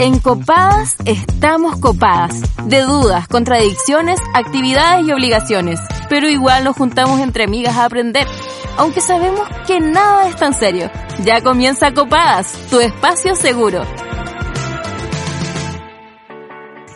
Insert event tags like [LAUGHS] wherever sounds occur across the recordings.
En Copadas estamos copadas. De dudas, contradicciones, actividades y obligaciones. Pero igual nos juntamos entre amigas a aprender. Aunque sabemos que nada es tan serio. Ya comienza Copadas, tu espacio seguro.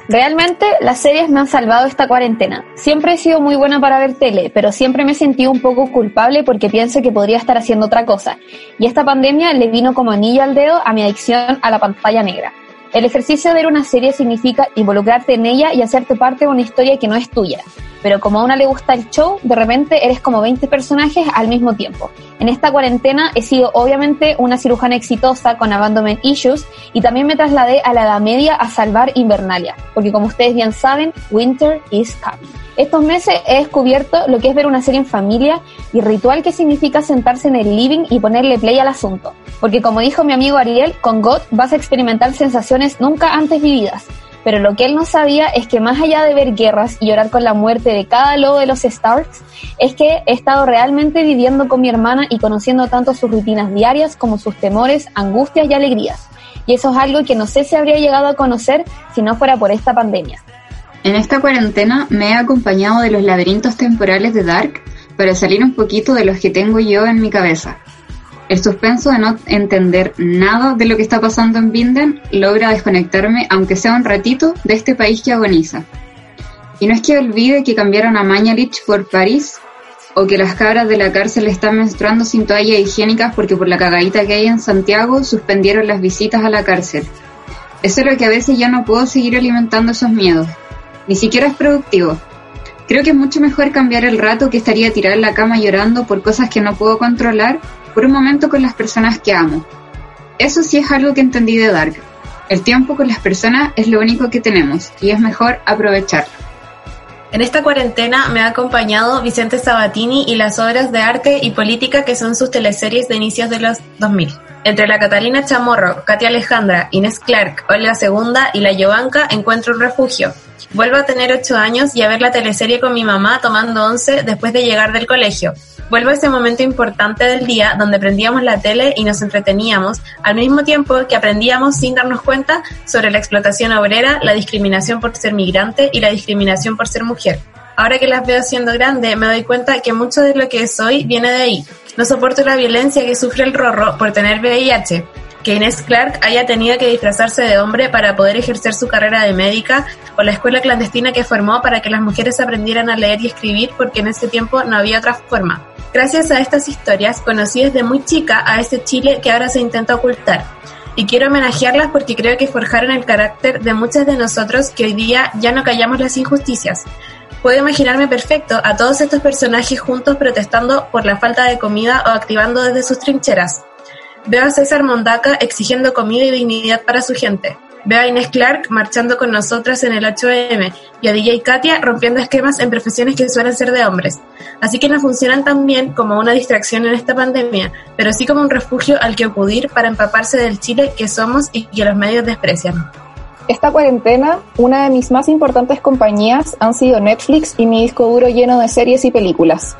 Realmente las series me han salvado esta cuarentena. Siempre he sido muy buena para ver tele, pero siempre me he sentido un poco culpable porque pienso que podría estar haciendo otra cosa. Y esta pandemia le vino como anillo al dedo a mi adicción a la pantalla negra. El ejercicio de ver una serie significa involucrarte en ella y hacerte parte de una historia que no es tuya. Pero como a una le gusta el show, de repente eres como 20 personajes al mismo tiempo. En esta cuarentena he sido obviamente una cirujana exitosa con abandonment issues y también me trasladé a la Edad Media a salvar Invernalia, porque como ustedes bien saben, winter is coming. Estos meses he descubierto lo que es ver una serie en familia y ritual que significa sentarse en el living y ponerle play al asunto. Porque como dijo mi amigo Ariel, con God vas a experimentar sensaciones nunca antes vividas. Pero lo que él no sabía es que más allá de ver guerras y llorar con la muerte de cada lobo de los Starks, es que he estado realmente viviendo con mi hermana y conociendo tanto sus rutinas diarias como sus temores, angustias y alegrías. Y eso es algo que no sé si habría llegado a conocer si no fuera por esta pandemia. En esta cuarentena me he acompañado de los laberintos temporales de Dark para salir un poquito de los que tengo yo en mi cabeza. El suspenso de no entender nada de lo que está pasando en Binden logra desconectarme, aunque sea un ratito, de este país que agoniza. Y no es que olvide que cambiaron a Mañalich por París, o que las cabras de la cárcel están menstruando sin toallas higiénicas porque por la cagadita que hay en Santiago suspendieron las visitas a la cárcel. Es solo que a veces ya no puedo seguir alimentando esos miedos. Ni siquiera es productivo. Creo que es mucho mejor cambiar el rato que estaría tirado en la cama llorando por cosas que no puedo controlar por un momento con las personas que amo. Eso sí es algo que entendí de Dark. El tiempo con las personas es lo único que tenemos y es mejor aprovecharlo. En esta cuarentena me ha acompañado Vicente Sabatini y las obras de arte y política que son sus teleseries de inicios de los 2000. Entre la Catalina Chamorro, Katia Alejandra, Inés Clark, Olga Segunda y la Yovanka encuentro un refugio. Vuelvo a tener ocho años y a ver la teleserie con mi mamá tomando once después de llegar del colegio. Vuelvo a ese momento importante del día donde prendíamos la tele y nos entreteníamos, al mismo tiempo que aprendíamos sin darnos cuenta sobre la explotación obrera, la discriminación por ser migrante y la discriminación por ser mujer. Ahora que las veo siendo grande, me doy cuenta que mucho de lo que soy viene de ahí. No soporto la violencia que sufre el Rorro por tener VIH, que Inés Clark haya tenido que disfrazarse de hombre para poder ejercer su carrera de médica o la escuela clandestina que formó para que las mujeres aprendieran a leer y escribir porque en ese tiempo no había otra forma. Gracias a estas historias conocí desde muy chica a ese Chile que ahora se intenta ocultar. Y quiero homenajearlas porque creo que forjaron el carácter de muchas de nosotros que hoy día ya no callamos las injusticias. Puedo imaginarme perfecto a todos estos personajes juntos protestando por la falta de comida o activando desde sus trincheras. Veo a César Mondaca exigiendo comida y dignidad para su gente. Veo a Inés Clark marchando con nosotras en el 8M y a DJ Katia rompiendo esquemas en profesiones que suelen ser de hombres. Así que no funcionan tan bien como una distracción en esta pandemia, pero sí como un refugio al que acudir para empaparse del Chile que somos y que los medios desprecian. Esta cuarentena, una de mis más importantes compañías han sido Netflix y mi disco duro lleno de series y películas.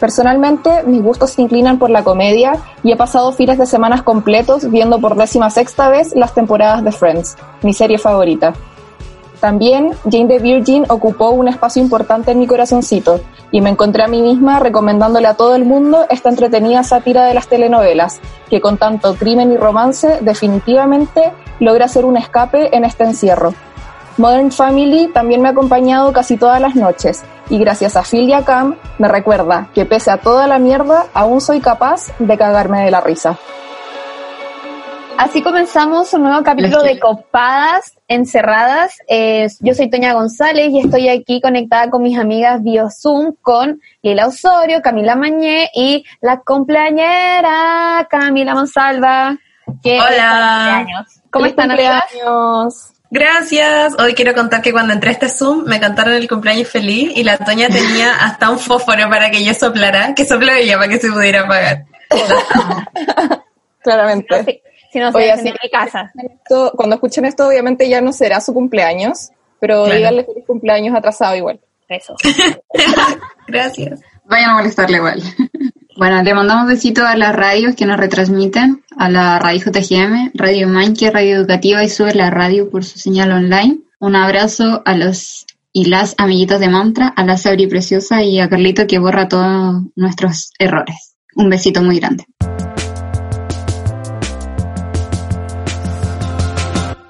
Personalmente, mis gustos se inclinan por la comedia y he pasado fines de semanas completos viendo por décima sexta vez las temporadas de Friends, mi serie favorita. También Jane the Virgin ocupó un espacio importante en mi corazoncito y me encontré a mí misma recomendándole a todo el mundo esta entretenida sátira de las telenovelas, que con tanto crimen y romance definitivamente logra hacer un escape en este encierro. Modern Family también me ha acompañado casi todas las noches y gracias a Phil y a Cam me recuerda que pese a toda la mierda aún soy capaz de cagarme de la risa. Así comenzamos un nuevo capítulo de Copadas Encerradas. yo soy Toña González y estoy aquí conectada con mis amigas Zoom con Lila Osorio, Camila Mañé y la cumpleañera Camila Monsalva. Hola. ¿Cómo están, amigas? Gracias. Hoy quiero contar que cuando entré a este Zoom me cantaron el cumpleaños feliz y la Toña tenía [LAUGHS] hasta un fósforo para que yo soplara, que sopló ella para que se pudiera apagar. [LAUGHS] Claramente. Si no, se en mi casa. cuando escuchen esto, obviamente ya no será su cumpleaños, pero díganle feliz cumpleaños atrasado igual. Eso. [LAUGHS] Gracias. Vayan a molestarle igual. Bueno, le mandamos besitos a las radios que nos retransmiten, a la Radio JGM, Radio Manque, Radio Educativa y Sube la Radio por su señal online. Un abrazo a los y las amiguitos de Mantra, a la Sabri Preciosa y a Carlito que borra todos nuestros errores. Un besito muy grande.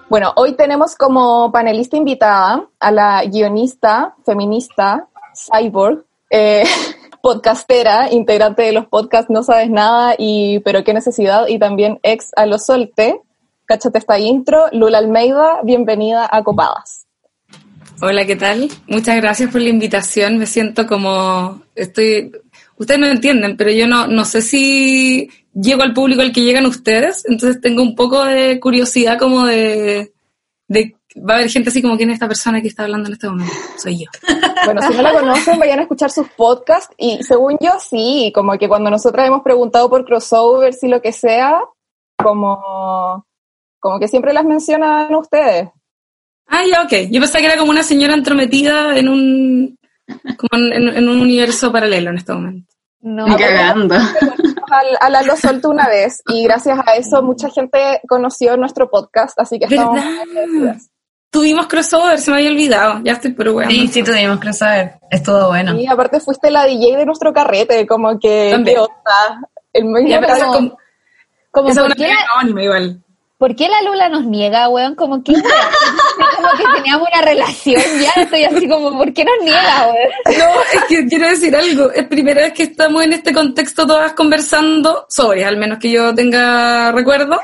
Bueno, hoy tenemos como panelista invitada a la guionista, feminista, cyborg, eh, [LAUGHS] podcastera, integrante de los podcasts No Sabes Nada y Pero Qué Necesidad y también ex a lo solte. Cáchate esta intro. Lula Almeida, bienvenida a Copadas. Hola, ¿qué tal? Muchas gracias por la invitación. Me siento como estoy. Ustedes no entienden, pero yo no, no sé si llego al público al que llegan ustedes, entonces tengo un poco de curiosidad como de, de va a haber gente así como quién es esta persona que está hablando en este momento. Soy yo. [LAUGHS] Bueno, si no la conocen, vayan a escuchar sus podcasts y según yo sí, como que cuando nosotras hemos preguntado por crossovers y lo que sea, como, como que siempre las mencionan ustedes. Ah, ya, ok. Yo pensaba que era como una señora entrometida en un, como en, en un universo paralelo en este momento. No, cagando. A la lo soltó una vez y gracias a eso mucha gente conoció nuestro podcast, así que estamos Tuvimos crossover, se me había olvidado, ya estoy pero bueno. Sí, sí tuvimos crossover, estuvo bueno. Y aparte fuiste la DJ de nuestro carrete, como que También. ¿qué onda? El mismo como- como, Como, esa es ¿por, una anónima igual. por qué la Lula nos niega, weón? Como que, como que teníamos una relación ya. Estoy así como, ¿por qué nos niega, weón? No, es que quiero decir algo. Es primera vez que estamos en este contexto todas conversando sobre, al menos que yo tenga recuerdo.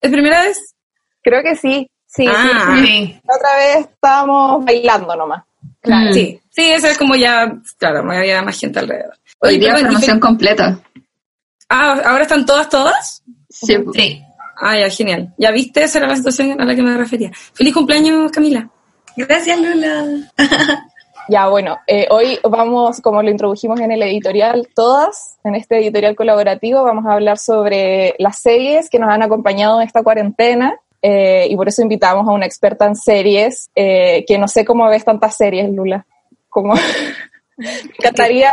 ¿Es primera vez? Creo que sí. Sí, Ah. Sí. La otra vez estábamos bailando nomás. Claro. Sí, sí, eso es como ya, claro, no había más gente alrededor. Hoy día formación completa. Ah, ¿ahora están todas, todas? Sí. Sí. Ah, ya, genial. ¿Ya viste? Esa era la situación a la que me refería. Feliz cumpleaños, Camila. Gracias, Lula. [LAUGHS] Ya, bueno, eh, hoy vamos, como lo introdujimos en el editorial, todas, en este editorial colaborativo, vamos a hablar sobre las series que nos han acompañado en esta cuarentena. Eh, y por eso invitamos a una experta en series, eh, que no sé cómo ves tantas series, Lula. Como, [LAUGHS] me encantaría,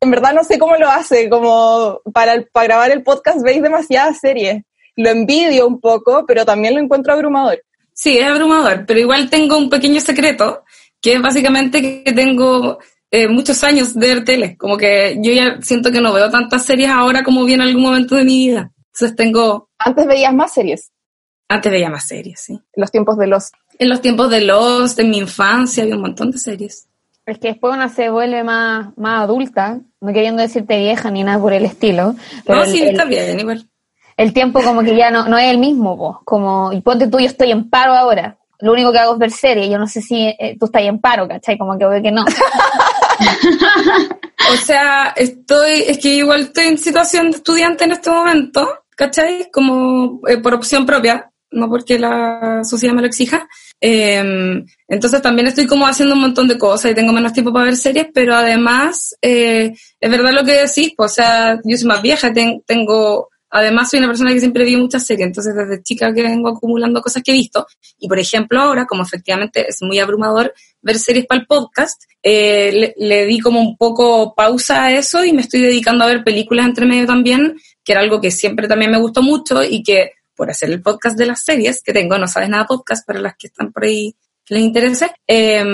en verdad no sé cómo lo hace, como para, el- para grabar el podcast veis demasiadas series. Lo envidio un poco, pero también lo encuentro abrumador. Sí, es abrumador, pero igual tengo un pequeño secreto, que es básicamente que tengo eh, muchos años de ver tele. Como que yo ya siento que no veo tantas series ahora como vi en algún momento de mi vida. Entonces tengo, Antes veías más series, antes veía más series, sí. en los tiempos de los En los tiempos de Lost, en mi infancia, había un montón de series. Es que después una se vuelve más, más adulta, no queriendo decirte vieja ni nada por el estilo. Pero no, el, sí, el- está bien, igual. el tiempo como que ya no, no es el mismo, po. como, y ponte tú, yo estoy en paro ahora. Lo único que hago es ver series, yo no sé si eh, tú estás en paro, ¿cachai? Como que veo que no. [LAUGHS] O sea, estoy, es que igual estoy en situación de estudiante en este momento, ¿cachai? Como eh, por opción propia, no porque la sociedad me lo exija. Eh, entonces también estoy como haciendo un montón de cosas y tengo menos tiempo para ver series, pero además, eh, es verdad lo que decís, pues, o sea, yo soy más vieja, ten- tengo, además soy una persona que siempre vi muchas series, entonces desde chica que vengo acumulando cosas que he visto, y por ejemplo ahora, como efectivamente es muy abrumador ver series para el podcast, eh, le, le di como un poco pausa a eso y me estoy dedicando a ver películas entre medio también, que era algo que siempre también me gustó mucho y que por hacer el podcast de las series que tengo, no sabes nada podcast para las que están por ahí que les interese, eh,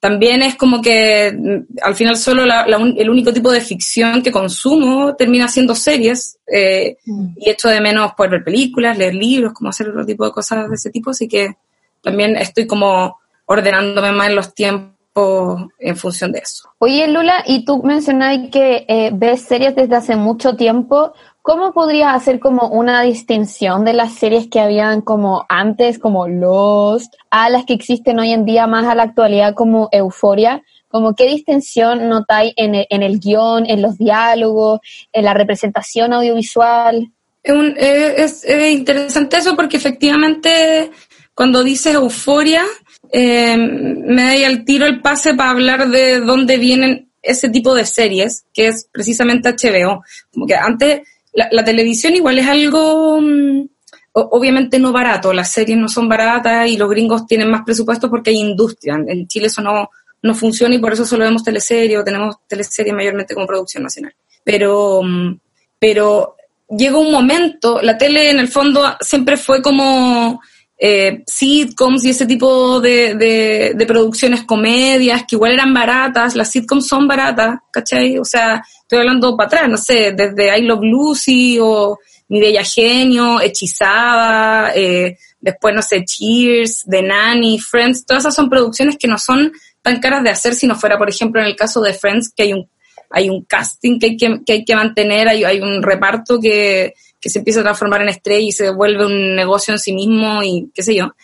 también es como que mm, al final solo la- la un- el único tipo de ficción que consumo termina siendo series eh, y echo de menos poder ver películas, leer libros, como hacer otro tipo de cosas de ese tipo, así que también estoy como ordenándome más en los tiempos en función de eso. Oye, Lula, y tú mencionabas que eh, ves series desde hace mucho tiempo. ¿Cómo podrías hacer como una distinción de las series que habían como antes, como Lost, a las que existen hoy en día más a la actualidad como Euforia? Como qué distinción notáis en el, en guion, en los diálogos, en la representación audiovisual? Un- es- es interesante eso porque efectivamente cuando dices euforia, eh, me da al tiro el pase para hablar de dónde vienen ese tipo de series, que es precisamente HBO. Como que antes la, la televisión igual es algo mm, obviamente no barato, las series no son baratas y los gringos tienen más presupuesto porque hay industria. En- Chile eso no, no funciona y por eso solo vemos teleseries o tenemos teleseries mayormente como producción nacional. pero, mm, pero llega un momento, la tele en el fondo siempre fue como eh, sitcoms y ese tipo de, de, producciones, comedias, que igual eran baratas, las sitcoms son baratas, ¿cachai? O sea, estoy hablando para atrás, no sé, desde I Love Lucy o Mi Bella Genio, Hechizada, eh, después, no sé, Cheers, The Nanny, Friends, todas esas son producciones que no son tan caras de hacer si no fuera, por ejemplo, en el caso de Friends, que hay un, hay un casting que hay que, que, hay que mantener, hay, hay un reparto que, que se empieza a transformar en estrella y se vuelve un negocio en sí mismo y qué sé yo.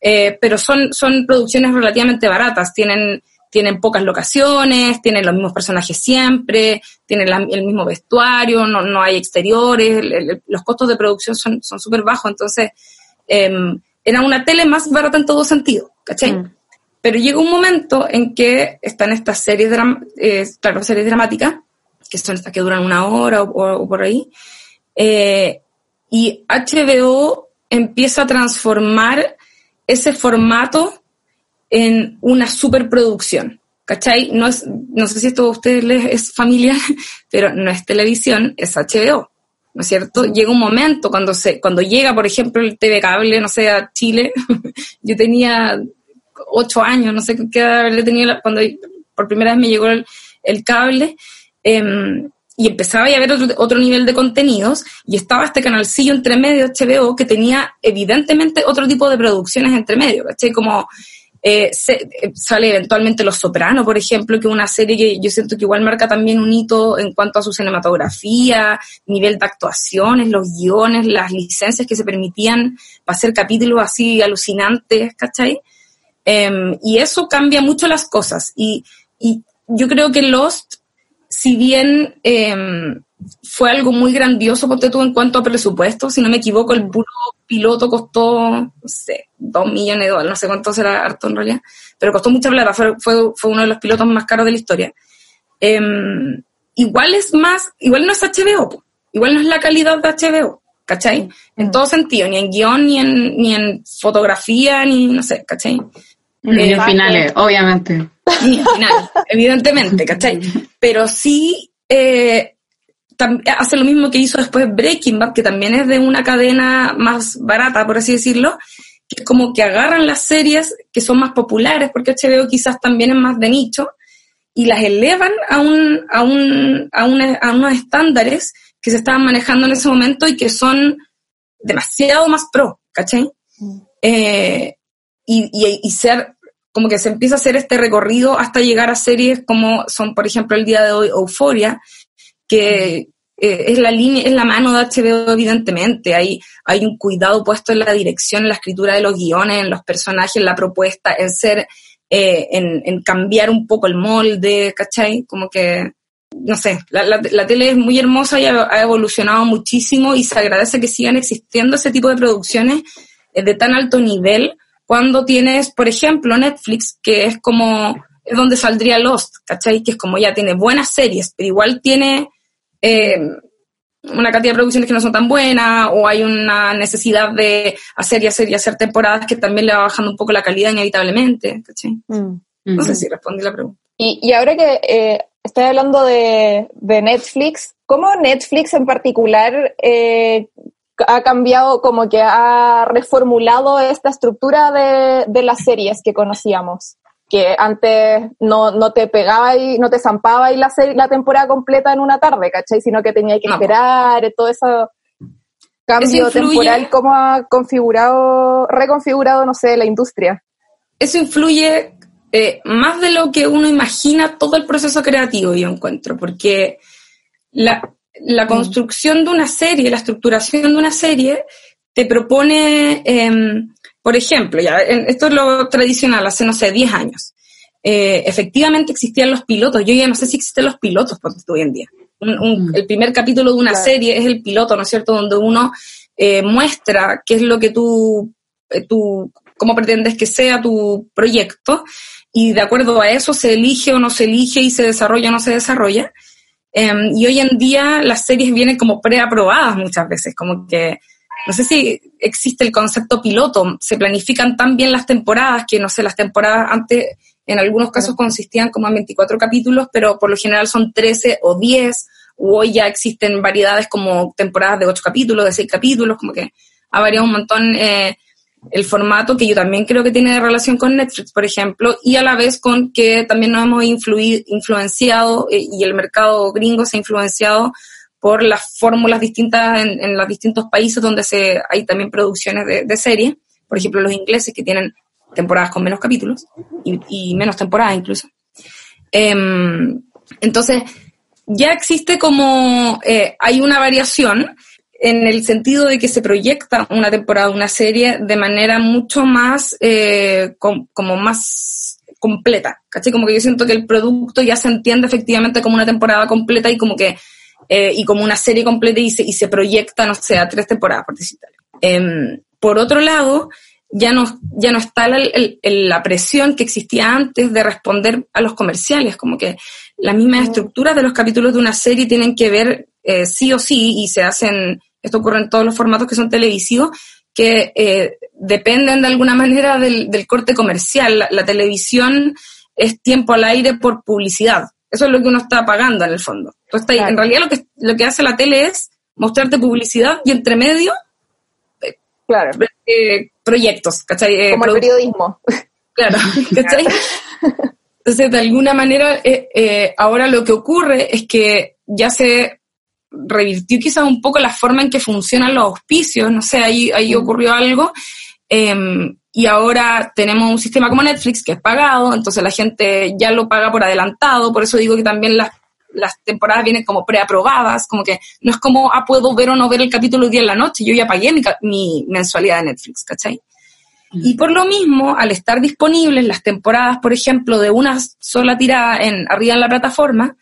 Eh, pero son, son producciones relativamente baratas, tienen, tienen pocas locaciones, tienen los mismos personajes siempre, tienen el mismo vestuario, no, no hay exteriores, los costos de producción son súper bajos, entonces eh, era una tele más barata en todo sentido, ¿cachai? Mm. Pero llega un momento en que están estas series, eh, claro, series dramáticas, que son estas que duran una hora o por ahí, eh, y HBO empieza a transformar ese formato en una superproducción. ¿Cachai? No, es, no sé si esto a ustedes les es familiar, [LAUGHS] pero no es televisión, es HBO. ¿No es cierto? Llega un momento cuando se, cuando llega, por ejemplo, el TV cable, no sé, a Chile, [LAUGHS] yo tenía ocho años, no sé qué edad le tenía cuando por primera vez me llegó el, cable, eh, y empezaba a haber otro, nivel de contenidos y estaba este canalcillo entre medio HBO que tenía evidentemente otro tipo de producciones entre medio, ¿cachai? Como eh, eh, sale eventualmente Los Sopranos, por ejemplo, que es una serie que yo siento que igual marca también un hito en cuanto a su cinematografía, nivel de actuaciones, los guiones, las licencias que se permitían para hacer capítulos así alucinantes, ¿cachai? Em, y eso cambia mucho las cosas. Y, y yo creo que Lost si bien em, fue algo muy grandioso, porque tú en cuanto a presupuesto, si no me equivoco, el puro piloto costó, no sé, dos millones de dólares, no sé cuánto será harto en realidad, pero costó mucha plata, fue, fue, uno de los pilotos más caros de la historia. Em, igual es más, igual no es HBO, igual no es la calidad de HBO, ¿cachai? En mm. todo sentido, ni en guion, ni en, ni en fotografía, ni no sé, ¿cachai? Ni en finales, obviamente. Ni en finales, [LAUGHS] evidentemente, ¿cachai? Pero sí eh, hace lo mismo que hizo después Breaking Bad, que también es de una cadena más barata, por así decirlo, que es como que agarran las series que son más populares, porque HBO quizás también es más de nicho, y las elevan a, un, a, un, a, a unos estándares que se estaban manejando en ese momento y que son demasiado más pro, ¿cachai? Mm. Eh, y, y, ser como que se empieza a hacer este recorrido hasta llegar a series como son, por ejemplo, el día de hoy Euphoria, que eh, es la línea, es la mano de HBO, evidentemente. Hay, hay un cuidado puesto en la dirección, en la escritura de los guiones, en los personajes, en la propuesta, en ser, eh, en, en, cambiar un poco el molde, ¿cachai? Como que, no sé, la, la, tele es muy hermosa y ha, ha, evolucionado muchísimo y se agradece que sigan existiendo ese tipo de producciones eh, de tan alto nivel cuando tienes, por ejemplo, Netflix, que es como, es donde saldría Lost, ¿cachai? Que es como ya tiene buenas series, pero igual tiene eh, una cantidad de producciones que no son tan buenas, o hay una necesidad de hacer y hacer y hacer temporadas que también le va bajando un poco la calidad inevitablemente, ¿cachai? Mm. No sé si respondí la pregunta. Y, y ahora que eh, estoy hablando de, de, Netflix, ¿cómo Netflix en particular eh, ha cambiado, como que ha reformulado esta estructura de, de las series que conocíamos. Que antes no, no te pegaba y no te zampaba y la, la temporada completa en una tarde, ¿cachai? Sino que tenía que esperar, todo eso cambio temporal, cómo ha configurado, reconfigurado, no sé, la industria. Eso influye eh, más de lo que uno imagina todo el proceso creativo, yo encuentro, porque la, la mm. construcción de una serie, la estructuración de una serie, te propone, em, por ejemplo, ya, esto es lo tradicional, hace, no sé, 10 años. Eh, efectivamente existían los pilotos, yo ya no sé si existen los pilotos hoy en día. Mm. el primer capítulo de una serie es el piloto, ¿no es cierto?, donde uno eh, muestra qué es lo que tú, eh, tú, cómo pretendes que sea tu proyecto, y de acuerdo a eso se elige o no se elige y se desarrolla o no se desarrolla. Em, y hoy en día las series vienen como preaprobadas muchas veces, como que no sé si existe el concepto piloto, se planifican tan bien las temporadas que no sé, las temporadas antes en algunos casos consistían como en 24 capítulos, pero por lo general son 13 o 10 hoy ya existen variedades como temporadas de ocho capítulos, de seis capítulos, como que ha variado un montón eh, el formato que yo también creo que tiene relación con Netflix, por ejemplo, y a la vez con que también nos hemos influido, influenciado eh, y el mercado gringo se ha influenciado por las fórmulas distintas en, los distintos países donde se, hay también producciones de, de series. Por ejemplo, los ingleses que tienen temporadas con menos capítulos y, menos temporadas incluso. Em, entonces, ya existe como, eh, hay una variación en el sentido de que se proyecta una temporada, una serie de manera mucho más, eh, como más completa, ¿cachai? Como que yo siento que el producto ya se entiende efectivamente como una temporada completa y como que, eh, y como una serie completa y se, y se proyecta, no sé, a tres temporadas, por. Em, por otro lado, ya no, ya no está la, la, presión que existía antes de responder a los comerciales, como que las mismas estructuras de los capítulos de una serie tienen que ver eh, sí o sí y se hacen esto ocurre en todos los formatos que son televisivos, que eh, dependen de alguna manera del, corte comercial. La, televisión es tiempo al aire por publicidad. Eso es lo que uno está pagando en el fondo. Entonces, en realidad lo que, lo que hace la tele es mostrarte publicidad y entre medio eh, claro. Eh, proyectos, ¿cachai? Como el periodismo. Claro, [LAUGHS] [LAUGHS] ¿cachai? Entonces, de alguna manera, ahora lo que ocurre es que ya se revirtió quizás un poco la forma en que funcionan los auspicios, no sé, ahí, ahí ocurrió algo. Em, y ahora tenemos un sistema como Netflix que es pagado, entonces la gente ya lo paga por adelantado, por eso digo que también las, las temporadas vienen como preaprobadas, como que no es como, ah, puedo ver o no ver el capítulo día en la noche, yo ya pagué mi, mi mensualidad de Netflix, ¿cachai? Y por lo mismo, al estar disponibles las temporadas, por ejemplo, de una sola tirada en, arriba en la plataforma,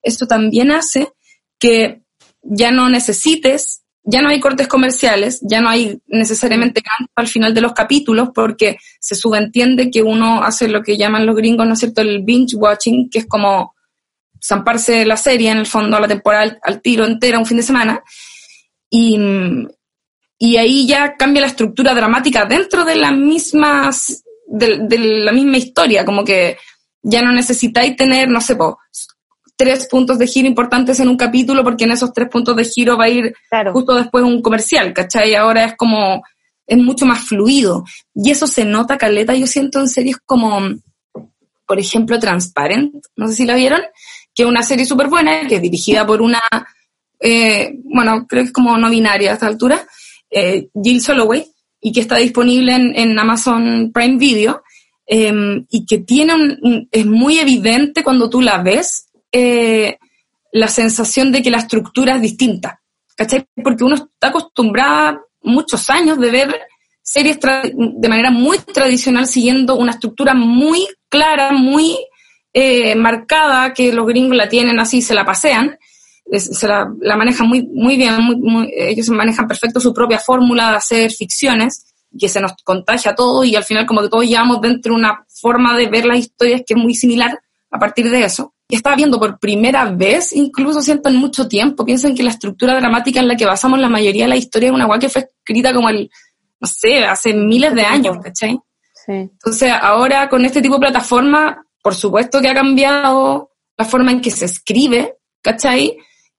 esto también hace que ya no necesites, ya no hay cortes comerciales, ya no hay necesariamente gancho al final de los capítulos porque se subentiende que uno hace lo que llaman los gringos, ¿no es cierto?, el binge watching, que es como zamparse la serie en el fondo a la temporada al, tiro entera un fin de semana. Y, y ahí ya cambia la estructura dramática dentro de las mismas, de, la misma historia, como que ya no necesitáis tener, no sé, tres puntos de giro importantes en un capítulo, porque en esos tres puntos de giro va a ir justo después un comercial, ¿cachai? Ahora es como, es mucho más fluido. Y eso se nota, Caleta, yo siento en series como, por ejemplo, Transparent, no sé si la vieron, que es una serie súper buena, que es dirigida por una, eh, bueno, creo que es como no binaria a esta altura, eh, Jill Soloway, y que está disponible en, Amazon Prime Video, em, y que tiene un, es muy evidente cuando tú la ves eh, la sensación de que la estructura es distinta, ¿cachai? Porque uno está acostumbrado muchos años de ver series de manera muy tradicional siguiendo una estructura muy clara, muy eh, marcada, que los gringos la tienen así, se la pasean, se la, manejan muy, muy bien, ellos manejan perfecto su propia fórmula de hacer ficciones, que se nos contagia todo y al final como que todos llevamos dentro una forma de ver las historias que es muy similar a partir de eso estaba viendo por primera vez, incluso siento en mucho tiempo, piensan que la estructura dramática en la que basamos la mayoría de la historia es una guay que fue escrita como el, no sé, hace miles de años, ¿cachai? Sí. Entonces, ahora con este tipo de plataforma, por supuesto que ha cambiado la forma en que se escribe, ¿cachai?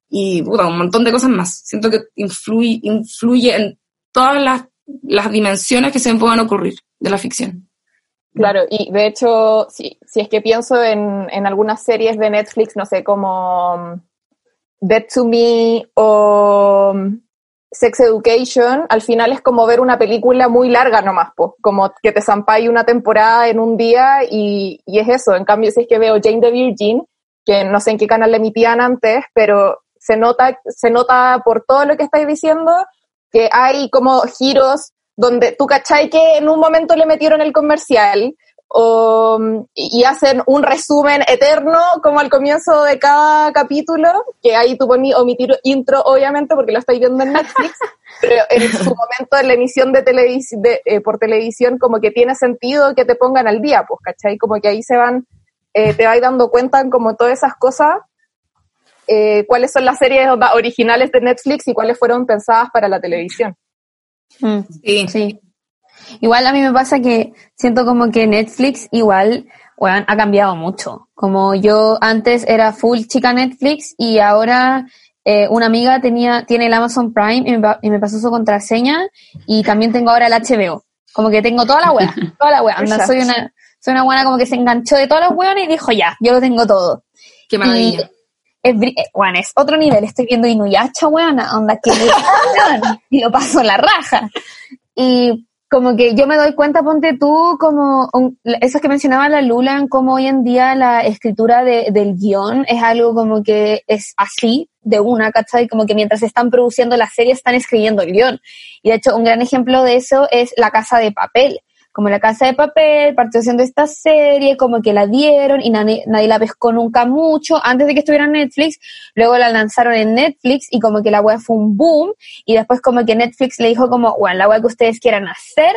Y puta, un montón de cosas más. Siento que influye, influye en todas las, las dimensiones que se me puedan ocurrir de la ficción. Claro, y de hecho, si, si es que pienso en, en, algunas series de Netflix, no sé, como um, Dead to Me o um, Sex Education, al final es como ver una película muy larga nomás, po, como que te zampáis una temporada en un día y, y, es eso. En cambio, si es que veo Jane the Virgin, que no sé en qué canal le emitían antes, pero se nota, se nota por todo lo que estáis diciendo que hay como giros donde tú cachai que en un momento le metieron el comercial o, y hacen un resumen eterno como al comienzo de cada capítulo, que ahí tú pones omitir intro obviamente porque lo estoy viendo en Netflix, [LAUGHS] pero en su momento en la emisión de, televisión eh, por televisión como que tiene sentido que te pongan al día, pues, ¿cachai? Como que ahí se van, eh, te vas dando cuenta como todas esas cosas, eh, cuáles son las series originales de Netflix y cuáles fueron pensadas para la televisión. Mm, sí. sí. Igual a mí me pasa que siento como que Netflix igual ha cambiado mucho. Como yo antes era full chica Netflix y ahora eh, una amiga tenía, tiene el Amazon Prime y me, y me pasó su contraseña y también tengo ahora el HBO. Como que tengo toda la wea, [LAUGHS] toda la wea. Anda, soy una, soy una buena como que se enganchó de todas las weones y dijo ya, yo lo tengo todo. Qué maravilla. Y es, bri- eh, bueno, es otro nivel. Estoy viendo Inuyasha, weona, onda que [LAUGHS] weón, y lo paso la raja. Y como que yo me doy cuenta, ponte tú, como un- que mencionaba la Lula, en cómo hoy en día la escritura de- del guion es algo como que es así, de una, ¿cachai? Como que mientras están produciendo la serie están escribiendo el guion. Y de hecho, un gran ejemplo de eso es La Casa de Papel. Como La Casa de Papel partió siendo esta serie, como que la dieron y nadie, nadie la pescó nunca mucho antes de que estuviera en Netflix. Luego la lanzaron en Netflix y como que la web fue un boom. Y después como que Netflix le dijo como, bueno, la web que ustedes quieran hacer,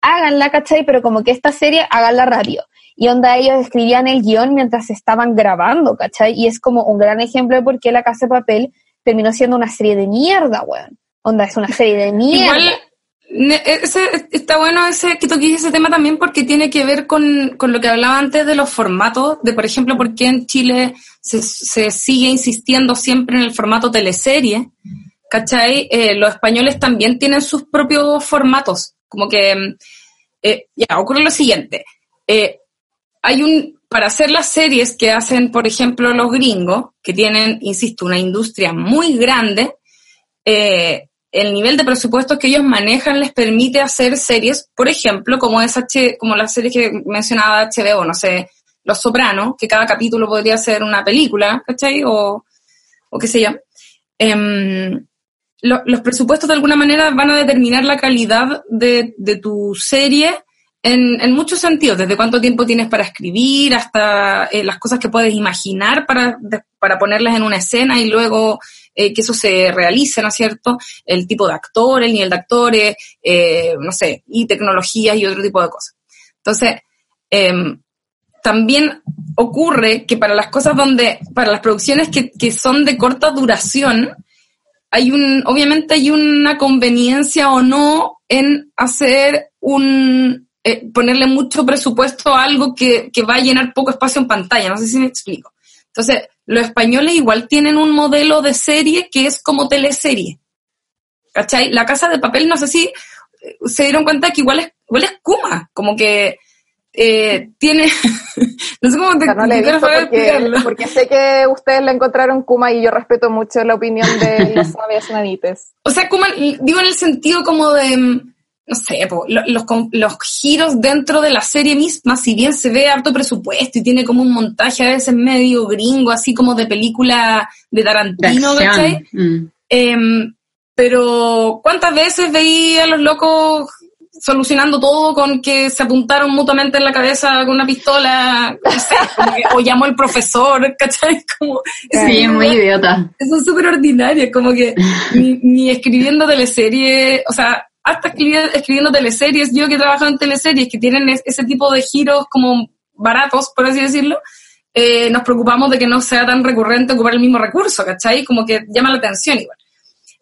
háganla, ¿cachai? Pero como que esta serie, háganla rápido. Y onda, ellos escribían el guion mientras estaban grabando, ¿cachai? Y es como un gran ejemplo de por qué La Casa de Papel terminó siendo una serie de mierda, weón. Onda, es una serie de [LAUGHS] mierda. Igual, ese, está bueno ese, que ese tema también porque tiene que ver con, con lo que hablaba antes de los formatos, de por ejemplo, por qué en Chile se, se sigue insistiendo siempre en el formato teleserie, ¿cachai? Eh, los españoles también tienen sus propios formatos, como que, mm, eh, ya, ocurre lo siguiente, eh, hay un, para hacer las series que hacen, por ejemplo, los gringos, que tienen, insisto, una industria muy grande, eh, el nivel de presupuestos que ellos manejan les permite hacer series, por ejemplo, como es H, como las series que mencionaba HBO, no sé, Los Sopranos, que cada capítulo podría ser una película, ¿cachai? O, qué sé yo. Em, lo- los presupuestos de alguna manera van a determinar la calidad de tu serie en, en muchos sentidos, desde cuánto tiempo tienes para escribir hasta eh, las cosas que puedes imaginar para, para ponerlas en una escena y luego eh, que eso se realice, ¿no es cierto? El tipo de actor, el nivel de actores, eh, no sé, y tecnologías y otro tipo de cosas. Entonces, em, también ocurre que para las cosas donde, para las producciones que, que son de corta duración, hay un, obviamente hay una conveniencia o no en hacer un, eh, ponerle mucho presupuesto a algo que, que va a llenar poco espacio en pantalla. No sé si me explico. Entonces, los españoles igual tienen un modelo de serie que es como teleserie. ¿Cachai? La casa de papel, no sé si eh, se dieron cuenta que igual es, igual es Kuma, como que eh, tiene, [LAUGHS] no sé cómo te, O sea, no te- visto te- porque, explicarlo. [LAUGHS] porque sé que ustedes la encontraron Kuma y yo respeto mucho la opinión de los sabios nadites. O sea, el- digo en el sentido como de, mm, no sé, po, los, con- los giros dentro de la serie misma, si bien se ve harto presupuesto y tiene como un montaje a veces medio gringo, así como de película de Tarantino. ¿cachai? Mm. Em, pero, ¿cuántas veces veía a los locos solucionando todo con que se apuntaron mutuamente en la cabeza con una pistola? No sé, que- o llamó el profesor, ¿cachai? Como, Sí, tipo muy idiota. son súper ordinarias, como que ni, ni escribiendo teleseries, o sea, hasta escribi- escribiendo teleseries, yo que he trabajado en teleseries que tienen es- ese tipo de giros como baratos, por así decirlo, eh, nos preocupamos de que no sea tan recurrente ocupar el mismo recurso, ¿cachai? Como que llama la atención igual.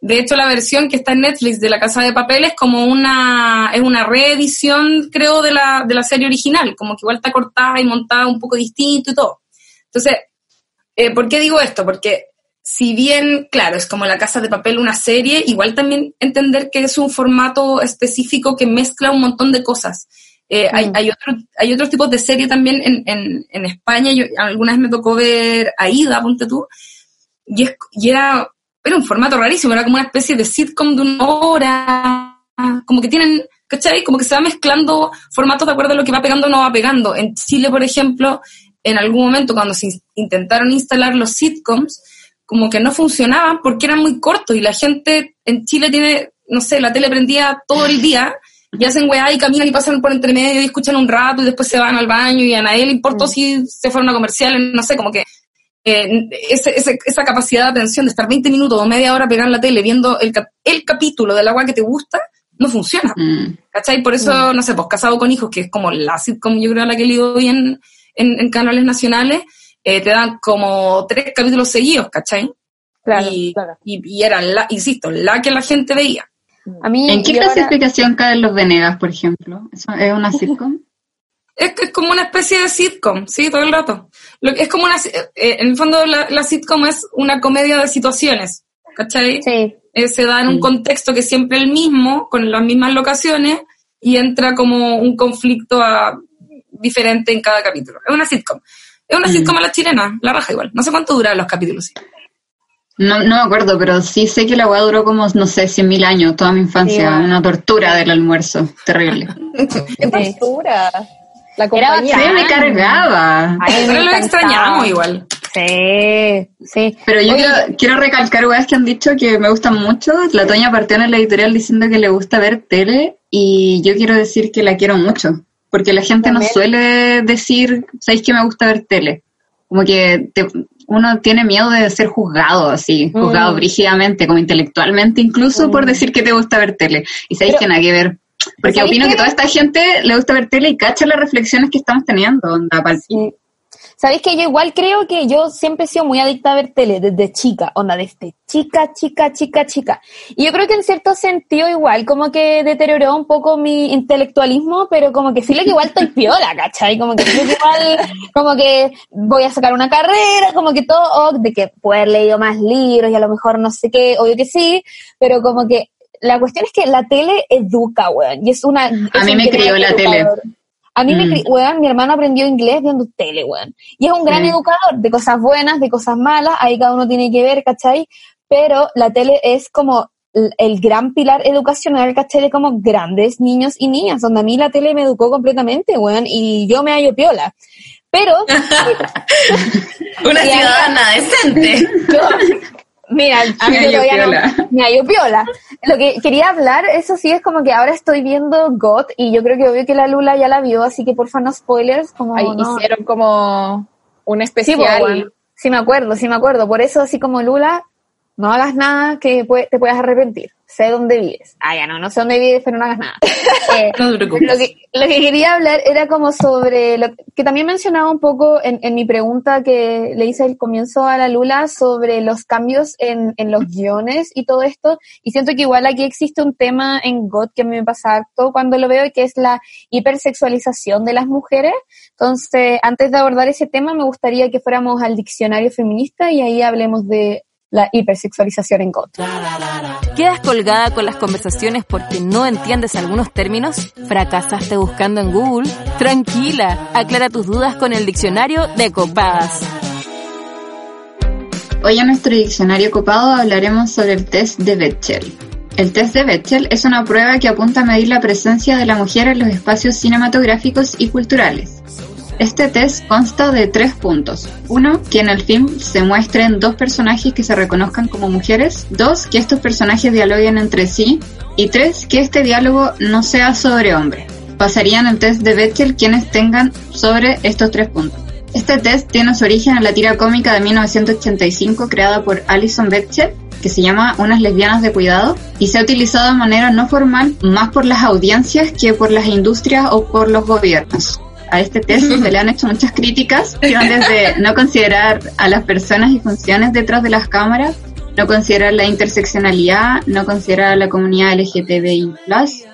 De hecho, la versión que está en Netflix de La Casa de Papel es como una, es una reedición, creo, de la, de la serie original, como que igual está cortada y montada un poco distinto y todo. Entonces, eh, ¿por qué digo esto? Porque si bien, claro, es como La Casa de Papel una serie, igual también entender que es un formato específico que mezcla un montón de cosas. Eh, hay, hay, otro, hay otros tipos de serie también en, en, en España. Yo, alguna vez me tocó ver Aida, ponte tú, y, es, y era, era un formato rarísimo, era como una especie de sitcom de una hora, como que tienen, ¿cachai? Como que se va mezclando formatos de acuerdo a lo que va pegando o no va pegando. En Chile, por ejemplo, en algún momento cuando se in- intentaron instalar los sitcoms, como que no funcionaban porque eran muy cortos y la gente en Chile tiene, no sé, la tele prendía todo el día y hacen weá y caminan y pasan por entre medio y escuchan un rato y después se van al baño y a nadie le importó si se fueron a comerciales, no sé, como que eh, ese- ese- esa capacidad de atención de estar 20 minutos o media hora pegada en la tele viendo el, cap- el capítulo del agua que te gusta, no funciona. Mm. ¿Cachai? Por eso, no sé, pues Casado con Hijos, que es como la sitcom, yo creo, a la que le bien en, en canales nacionales, eh, te dan como tres capítulos seguidos, ¿cachai? Claro, y, claro. y, y era la, insisto, la que la gente veía. A mí, ¿En qué yo ahora- clasificación caen los Venegas, por ejemplo? ¿Eso ¿Es una sitcom? es, es como una especie de sitcom, sí, todo el rato. Lo, es como una, eh, en el fondo la, la, sitcom es una comedia de situaciones, ¿cachai? Sí. Eh, se da en un Sí. contexto que es siempre el mismo, con las mismas locaciones, y entra como un conflicto ah, diferente en cada capítulo. Es una sitcom. Es una Mm. sitcom a la chilena, la raja igual. No sé cuánto duran los capítulos. sí. No, no me acuerdo, pero sí sé que la weá duró como, no sé, cien mil años, toda mi infancia. Sí. Una tortura del almuerzo. Terrible. [LAUGHS] ¡Qué tortura! La compañía. Sí, me cargaba. Ay, me Pero lo encantaba. extrañamos igual. Sí, sí. Pero yo Oye, quiero, quiero recalcar weas que han dicho que me gustan mucho. La Toña partió en la editorial diciendo que le gusta ver tele y yo quiero decir que la quiero mucho. Porque la gente no suele decir, ¿sabéis que me gusta ver tele? Como que te- uno tiene miedo de ser juzgado así, juzgado Mm. brígidamente, como intelectualmente incluso por Mm. decir que te gusta ver tele. Y sabéis Pero- que nada que ver. Porque ¿sabéis opino que toda esta gente le gusta ver tele y cacha las reflexiones que estamos teniendo. Onda, Sí. ¿Sabéis que yo igual creo que yo siempre he sido muy adicta a ver tele desde chica, onda, desde chica, chica, chica, chica. Y yo creo que en cierto sentido igual como que deterioró un poco mi intelectualismo, pero como que filo que igual estoy piola, ¿cachai? Como que filo que igual, como que voy a sacar una carrera, como que todo, oh, de que puedo haber leído más libros y a lo mejor no sé qué, obvio que sí, pero como que la cuestión es que la tele educa, weón, y es una... A mí me crió la tele. A mí me Mm. cri- weón, mi hermano aprendió inglés viendo tele, weón. Y es un gran educador de cosas buenas, de cosas malas, ahí cada uno tiene que ver, ¿cachai? Pero la tele es como el, el gran pilar educacional, ¿cachai? De como grandes niños y niñas, donde a mí la tele me educó completamente, weón, y yo me hallo piola. Pero, [LAUGHS] Una [LAUGHS] ciudadana decente. [LAUGHS] yo, mira, [LAUGHS] a mí Me yo piola. no, me hallo piola. Lo que quería hablar, eso sí, es como que ahora estoy viendo GOT, y yo creo que obvio que la Lula ya la vio, así que porfa no spoilers, como Ahí no- hicieron como un Sí, especial. weón. sí me acuerdo, sí me acuerdo. Por eso, así como Lula, no hagas nada que te puedas arrepentir. Sé dónde vives. Ah, ya no, no sé dónde vives, pero no hagas nada. [LAUGHS] Eh, No te preocupes. lo, que, lo que quería hablar era como sobre lo que también mencionaba un poco en, en mi pregunta que le hice al comienzo a la Lula sobre los cambios en, en los guiones y todo esto. Y siento que igual aquí existe un tema en GOT que a mí me pasa harto cuando lo veo, y que es la hipersexualización de las mujeres. Entonces, antes de abordar ese tema, me gustaría que fuéramos al diccionario feminista y ahí hablemos de la hipersexualización en GOT. ¿Quedas colgada con las conversaciones porque no entiendes algunos términos? ¿Fracasaste buscando en Google? Tranquila, aclara tus dudas con el diccionario de copadas. Hoy en nuestro diccionario copado hablaremos sobre el test de Bechdel. El test de Bechdel es una prueba que apunta a medir la presencia de la mujer en los espacios cinematográficos y culturales. Este test consta de tres puntos. Uno, que en el film se muestren dos personajes que se reconozcan como mujeres. Dos, que estos personajes dialoguen entre sí. Y tres, que este diálogo no sea sobre hombres. Pasarían el test de Bechdel quienes tengan sobre estos tres puntos. Este test tiene su origen en la tira cómica de 1985 creada por Alison Bechdel, que se llama Unas lesbianas de cuidado, y se ha utilizado de manera no formal más por las audiencias que por las industrias o por los gobiernos. A este test se le han hecho muchas críticas, que van desde no considerar a las personas y funciones detrás de las cámaras, no considerar la interseccionalidad, no considerar a la comunidad LGTBI+,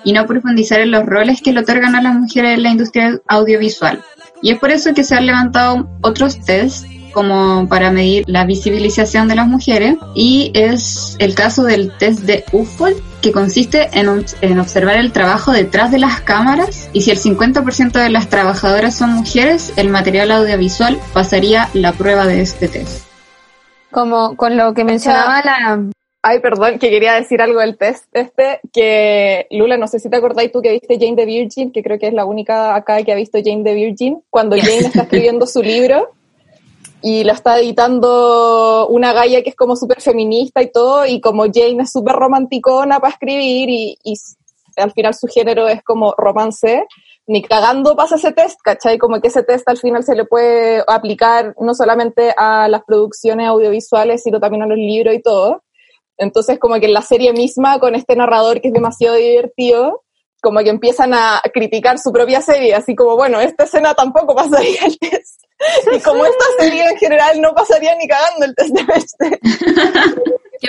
y no profundizar en los roles que le otorgan a las mujeres en la industria audiovisual. Y es por eso que se han levantado otros tests como para medir la visibilización de las mujeres y es el caso del test de UFOL que consiste en, un- en observar el trabajo detrás de las cámaras y si el 50% de las trabajadoras son mujeres, el material audiovisual pasaría la prueba de este test. Como con lo que mencionaba la... Ay, perdón, que quería decir algo del test este, que Lula, no sé si te acordáis tú que viste Jane the Virgin, que creo que es la única acá que ha visto Jane the Virgin, cuando Jane está escribiendo su libro y lo está editando una galla que es como súper feminista y todo, y como Jane es súper romanticona para escribir y, y al final su género es como romance, ni cagando pasa ese test, ¿cachai? Como que ese test al final se le puede aplicar no solamente a las producciones audiovisuales, sino también a los libros y todo. Entonces, como que en la serie misma, con este narrador que es demasiado divertido, como que empiezan a criticar su propia serie, así como, bueno, esta escena tampoco pasaría el test. Y como esta serie en general no pasaría ni cagando el test de Bechdel.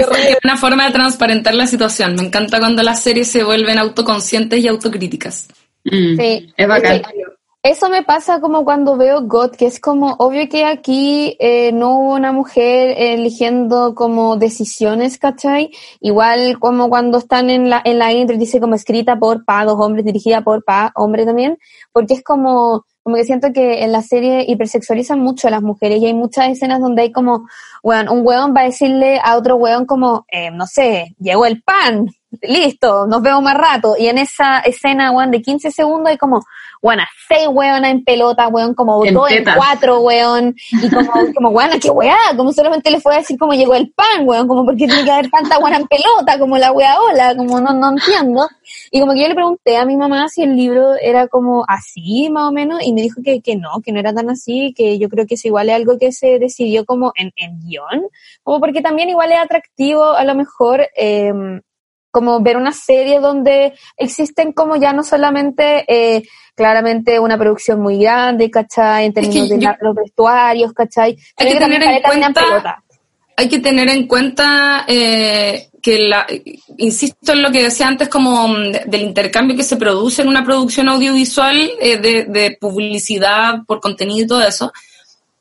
Fue [LAUGHS] una forma de transparentar la situación. Me encanta cuando las series se vuelven autoconscientes y autocríticas. Mm, Sí, es bacán. es que Eso me pasa como cuando veo God, que es como, obvio que aquí eh, no hubo una mujer eligiendo como decisiones, ¿cachai? Igual como cuando están en la, en la intro dice como escrita por pa, dos hombres, dirigida por pa, hombre también, porque es como, como que siento que en la serie hipersexualizan mucho a las mujeres y hay muchas escenas donde hay como, bueno, un weón va a decirle a otro weón como, eh, no sé, llegó el pan, listo, nos vemos más rato. Y en esa escena, weón, de 15 segundos hay como, weón, seis weón en pelota, weón, como En dos en cuatro, weón. Y como, [LAUGHS] como weón, qué weá, como solamente le fue a decir cómo llegó el pan, weón, como porque tiene que haber tanta weón en pelota, como la weá hola, como no, no entiendo. Y como que yo le pregunté a mi mamá si el libro era como así, más o menos, y me dijo que, que no, que no era tan así, que yo creo que eso igual es algo que se decidió como en, en guion, como porque también igual es atractivo a lo mejor, eh, como ver una serie donde existen como ya no solamente eh, claramente una producción muy grande, ¿cachai? En términos de yo- los vestuarios, ¿cachai? Hay que tener en cuenta- hay que tener en cuenta eh, que la, insisto en lo que decía antes como mm, de- del intercambio que se produce en una producción audiovisual eh, de, de publicidad por contenido y todo eso,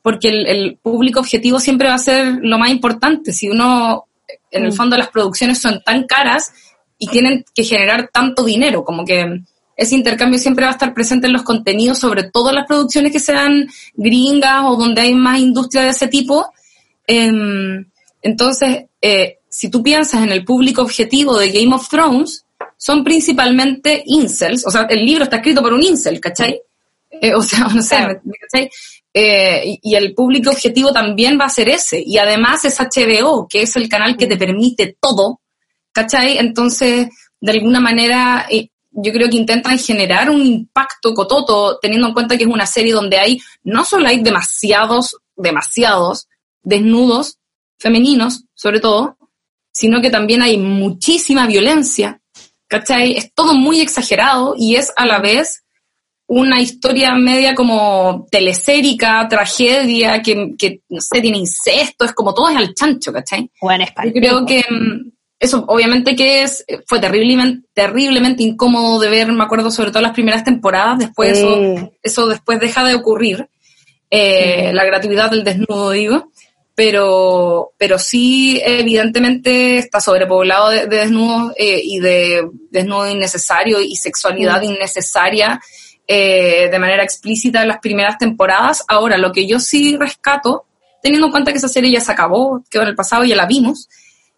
porque el, el público objetivo siempre va a ser lo más importante. Si uno, en el Mm. fondo las producciones son tan caras y tienen que generar tanto dinero, como que ese intercambio siempre va a estar presente en los contenidos, sobre todo en las producciones que sean gringas o donde hay más industria de ese tipo. Em, entonces, eh, si tú piensas en el público objetivo de Game of Thrones, son principalmente incels, o sea, el libro está escrito por un incel, ¿cachai? Eh, o sea, [LAUGHS] no sé, Claro. ¿me- me cachai? Eh, y, y el público objetivo también va a ser ese. Y además es HBO, que es el canal que te permite todo, ¿cachai? Entonces, de alguna manera, eh, yo creo que intentan generar un impacto cototo, teniendo en cuenta que es una serie donde hay, no solo hay demasiados, demasiados desnudos femeninos, sobre todo, sino que también hay muchísima violencia, ¿cachai? Es todo muy exagerado y es a la vez una historia media como telesérica, tragedia, que, que, no sé, tiene incesto, es como todo es al chancho, ¿cachai? Bueno, es Yo creo que mm, eso, obviamente que es, fue terriblemente, terriblemente incómodo de ver, me acuerdo sobre todo las primeras temporadas, después eso, Sí. eso después deja de ocurrir, eh, la gratuidad del desnudo, digo, pero, pero sí, evidentemente está sobrepoblado de, de desnudos eh, y de desnudo innecesario y sexualidad innecesaria eh, de manera explícita en las primeras temporadas. Ahora, lo que yo sí rescato, teniendo en cuenta que esa serie ya se acabó, quedó en el pasado, ya la vimos.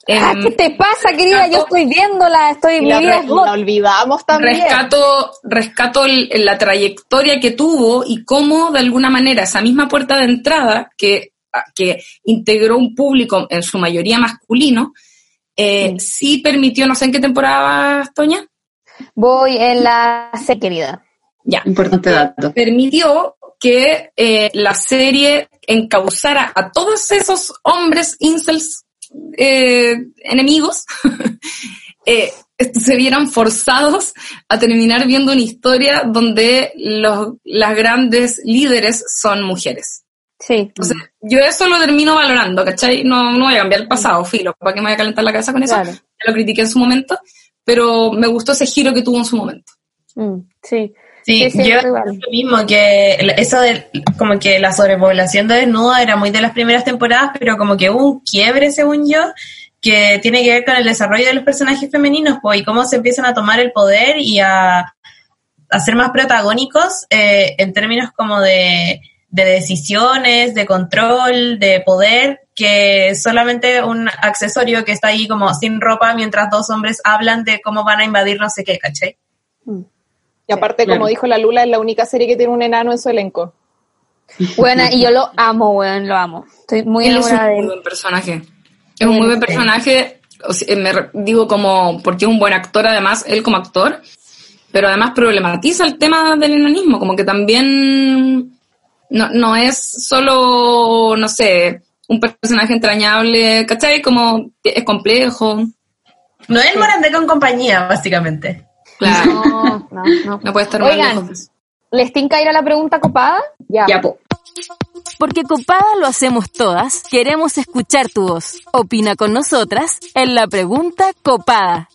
Ah, em, ¿Qué te pasa, querida? Yo estoy viéndola, estoy, la, vida re- es la olvidamos también. rescato, rescato el- la trayectoria que tuvo y cómo de alguna manera esa misma puerta de entrada que, que integró un público en su mayoría masculino, eh, Mm. sí permitió, no sé en qué temporada, vas, Toña, Voy en la C, querida. ya, Importante dato. permitió que eh, la serie encauzara a todos esos hombres incels eh, enemigos [LAUGHS] eh, se vieran forzados a terminar viendo una historia donde los, las grandes líderes son mujeres. Sí. Yo eso lo termino valorando, ¿cachai? No, no voy a cambiar el pasado, filo, ¿para qué me voy a calentar la cabeza con eso? Claro. Ya lo critiqué en su momento, pero me gustó ese giro que tuvo en su momento. Mm, sí. Sí, Sí, sí, yo lo mismo, que eso de como que la sobrepoblación de desnudos era muy de las primeras temporadas, pero como que hubo un quiebre, según yo, que tiene que ver con el desarrollo de los personajes femeninos, pues, y cómo se empiezan a tomar el poder y a, a ser más protagónicos eh, en términos como de, de decisiones, de control, de poder, que solamente un accesorio que está ahí como sin ropa mientras dos hombres hablan de cómo van a invadir no sé qué, ¿cachai? Y aparte, Claro. como dijo la Lula, es la única serie que tiene un enano en su elenco. Bueno, y yo lo amo, weón, lo amo. Estoy muy Él es un enamorada de muy buen personaje. Es un muy buen personaje, o sea, me digo como, porque es un buen actor además, él como actor, pero además problematiza el tema del enanismo, como que también no, no es solo, no sé, un personaje entrañable, ¿cachai? Como es complejo, No es el Morandé con compañía, básicamente. Claro, [LAUGHS] No, no, no. no puede estar Oigan, eso. ¿les tinca ir a la pregunta copada? Ya. Ya, po. Porque copada lo hacemos todas, queremos escuchar tu voz. Opina con nosotras en la pregunta copada.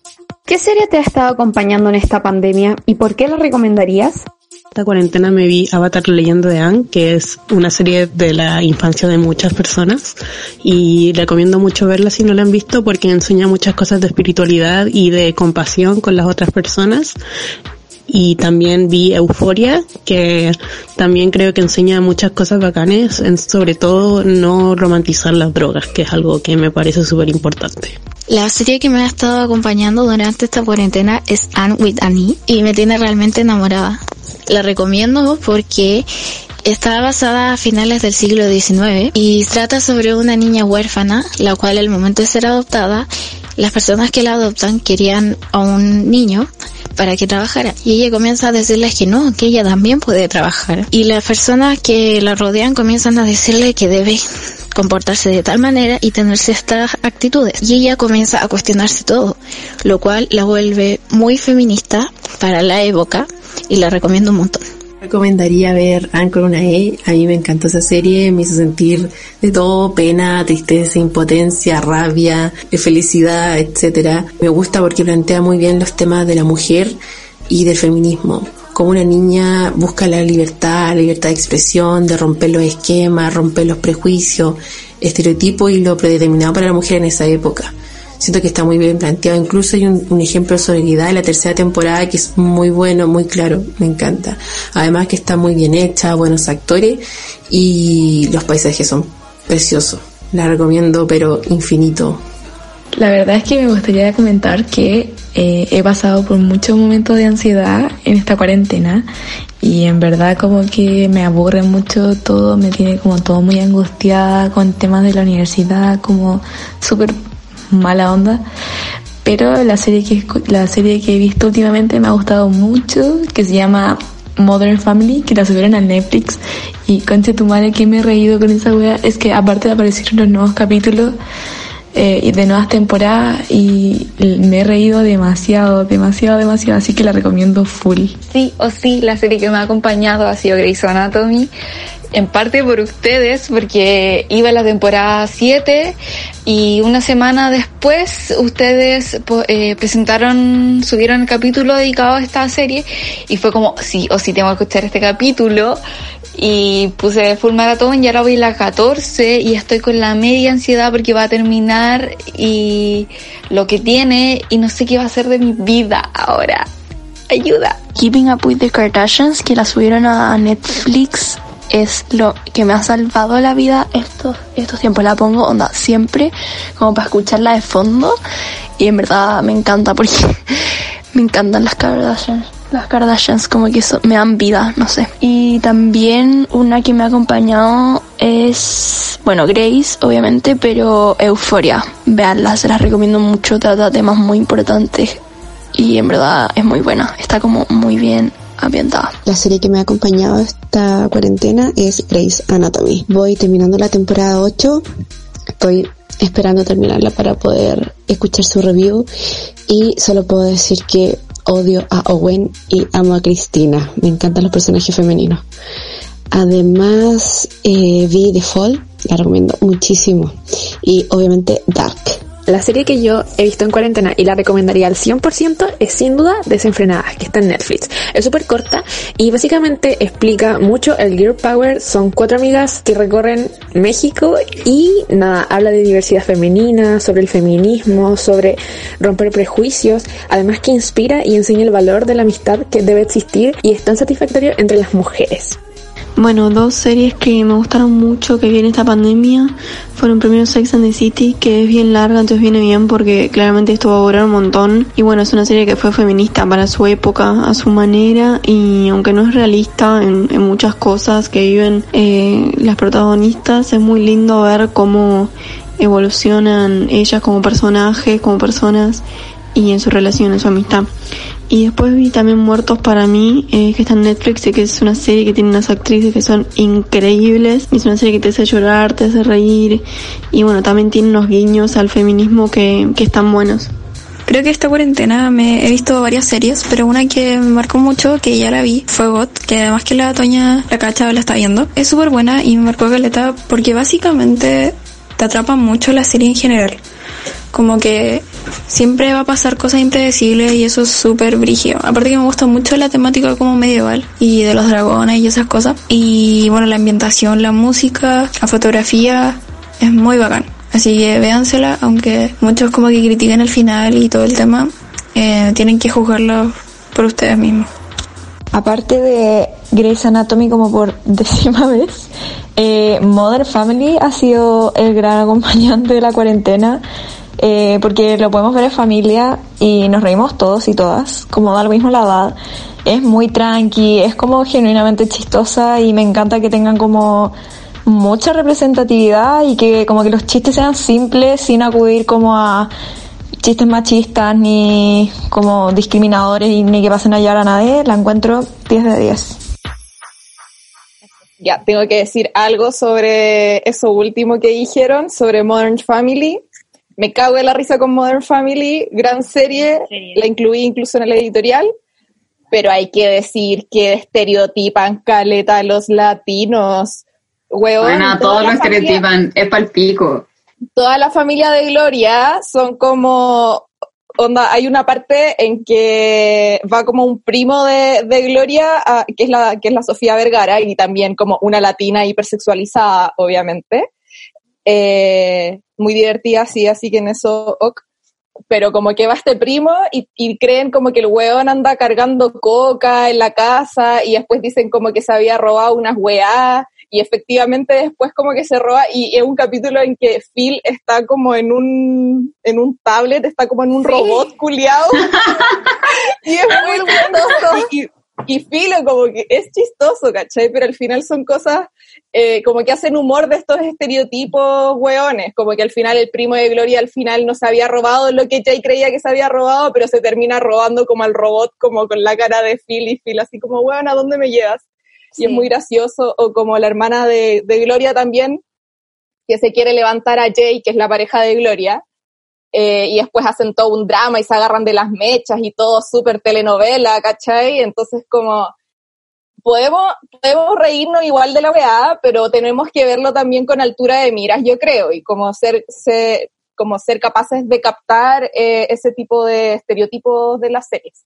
¿Qué serie te ha estado acompañando en esta pandemia y por qué la recomendarías? Esta cuarentena me vi Avatar Leyendo de Anne, que es una serie de la infancia de muchas personas y recomiendo mucho verla si no la han visto porque enseña muchas cosas de espiritualidad y de compasión con las otras personas y también vi Euforia, que también creo que enseña muchas cosas bacanes, sobre todo no romantizar las drogas, que es algo que me parece súper importante. La serie que me ha estado acompañando durante esta cuarentena es Anne with Annie y me tiene realmente enamorada. La recomiendo porque está basada a finales del siglo XIX y trata sobre una niña huérfana, la cual al momento de ser adoptada, las personas que la adoptan querían a un niño para que trabajara. Y ella comienza a decirles que no, que ella también puede trabajar. Y las personas que la rodean comienzan a decirle que debe comportarse de tal manera y tener ciertas actitudes. Y ella comienza a cuestionarse todo, lo cual la vuelve muy feminista para la época y la recomiendo un montón. Recomendaría ver Anchor una E. A mí me encantó esa serie, me hizo sentir de todo, pena, tristeza, impotencia, rabia, felicidad, etcétera. Me gusta porque plantea muy bien los temas de la mujer y del feminismo. Como una niña busca la libertad, la libertad de expresión, de romper los esquemas, romper los prejuicios, estereotipos y lo predeterminado para la mujer en esa época. Siento que está muy bien planteado. Incluso hay un, ejemplo de solidaridad en la tercera temporada que es muy bueno, muy claro. Me encanta. Además que está muy bien hecha, buenos actores y los paisajes son preciosos. La recomiendo, pero infinito. La verdad es que me gustaría comentar que eh, he pasado por muchos momentos de ansiedad en esta cuarentena y en verdad como que me aburre mucho todo, me tiene como todo muy angustiada con temas de la universidad, como súper mala onda. Pero la serie que, la serie que he visto últimamente me ha gustado mucho, que se llama Modern Family, que la subieron a Netflix. Y concha tu madre que me he reído con esa wea, es que aparte de aparecer los nuevos capítulos eh, y de nuevas temporadas, y me he reído demasiado, demasiado, demasiado, así que la recomiendo full. Sí o sí, la serie que me ha acompañado ha sido Grey's Anatomy en parte por ustedes, porque iba la temporada 7 y una semana después ustedes eh, presentaron, subieron el capítulo dedicado a esta serie y fue como, sí o sí tengo que escuchar este capítulo y puse full maratón y ahora voy a la 14 y estoy con la media ansiedad porque va a terminar y lo que tiene y no sé qué va a hacer de mi vida ahora. Ayuda. Keeping Up with the Kardashians, que la subieron a Netflix es lo que me ha salvado la vida estos, estos tiempos. La pongo onda siempre como para escucharla de fondo y en verdad me encanta porque [LAUGHS] me encantan las Kardashians. Las Kardashians como que eso, me dan vida, no sé. Y también una que me ha acompañado es, bueno, Grace, obviamente, pero Euforia. Veanla, se las recomiendo mucho, trata temas muy importantes y en verdad es muy buena. Está como muy bien ambientada. La serie que me ha acompañado esta cuarentena es Grey's Anatomy. Voy terminando la temporada 8. Estoy esperando terminarla para poder escuchar su review y solo puedo decir que odio a Owen y amo a Cristina. Me encantan los personajes femeninos. Además, eh, vi The Fall, la recomiendo muchísimo. Y obviamente Dark. La serie que yo he visto en cuarentena y la recomendaría al 100% es sin duda Desenfrenadas, que está en Netflix. Es súper corta y básicamente explica mucho el Girl Power. Son cuatro amigas que recorren México y nada, habla de diversidad femenina, sobre el feminismo, sobre romper prejuicios, además que inspira y enseña el valor de la amistad que debe existir y es tan satisfactorio entre las mujeres. Bueno, dos series que me gustaron mucho que viene esta pandemia fueron primero Sex and the City, que es bien larga, entonces viene bien porque claramente esto va a durar un montón. Y bueno, es una serie que fue feminista para su época, a su manera, y aunque no es realista en, muchas cosas que viven eh, las protagonistas, es muy lindo ver cómo evolucionan ellas como personajes, como personas y en su relación, en su amistad. Y después vi también Muertos para mí, eh, que está en Netflix y que es una serie que tiene unas actrices que son increíbles. Es una serie que te hace llorar, te hace reír y bueno, también tiene unos guiños al feminismo que, que están buenos. Creo que esta cuarentena me he visto varias series, pero una que me marcó mucho, que ya la vi, fue Bot, que además que la Toña, la cacha, la está viendo. Es súper buena y me marcó caleta porque básicamente te atrapa mucho la serie en general. Como que siempre va a pasar cosas impredecibles y eso es súper brígido. Aparte que me gusta mucho la temática como medieval y de los dragones y esas cosas. Y bueno, la ambientación, la música, la fotografía es muy bacán. Así que véansela, aunque muchos como que critiquen el final y todo el tema, eh, tienen que juzgarlo por ustedes mismos. Aparte de Grey's Anatomy como por [LAUGHS] décima vez, eh, Mother Family ha sido el gran acompañante de la cuarentena eh, porque lo podemos ver en familia y nos reímos todos y todas, como da lo mismo la edad. Es muy tranqui, es como genuinamente chistosa y me encanta que tengan como mucha representatividad y que como que los chistes sean simples sin acudir como a chistes machistas ni como discriminadores y ni que pasen a hallar a nadie, la encuentro 10 de 10. Ya, tengo que decir algo sobre eso último que dijeron, sobre Modern Family. Me cago de la risa con Modern Family, gran serie, la incluí incluso en el editorial, pero hay que decir que estereotipan caleta a los latinos. Weón, Bueno, todos familia- estereotipan, es palpico. toda la familia de Gloria son como, onda, hay una parte en que va como un primo de, de Gloria, a- que, es la, que es la Sofía Vergara, y también como una latina hipersexualizada, obviamente. Eh, muy divertida, sí, así que en eso, ok. Pero como que va este primo y, y creen como que el weón anda cargando coca en la casa y después dicen como que se había robado unas weá y efectivamente después como que se roba y es un capítulo en que Phil está como en un en un tablet, está como en un robot culiado [LAUGHS] [LAUGHS] y es muy chistoso y, y Phil como que es chistoso, ¿cachai? Pero al final son cosas eh, como que hacen humor de estos estereotipos hueones, como que al final el primo de Gloria al final no se había robado lo que Jay creía que se había robado, pero se termina robando como al robot, como con la cara de Phil y Phil así como, weón, ¿a dónde me llevas? Y es muy gracioso, o como la hermana de, de Gloria también, que se quiere levantar a Jay, que es la pareja de Gloria, eh, y después hacen todo un drama y se agarran de las mechas y todo súper telenovela, ¿cachai? Entonces como podemos, podemos reírnos igual de la weá, pero tenemos que verlo también con altura de miras, yo creo, y como ser, ser- como ser capaces de captar eh, ese tipo de estereotipos de las series.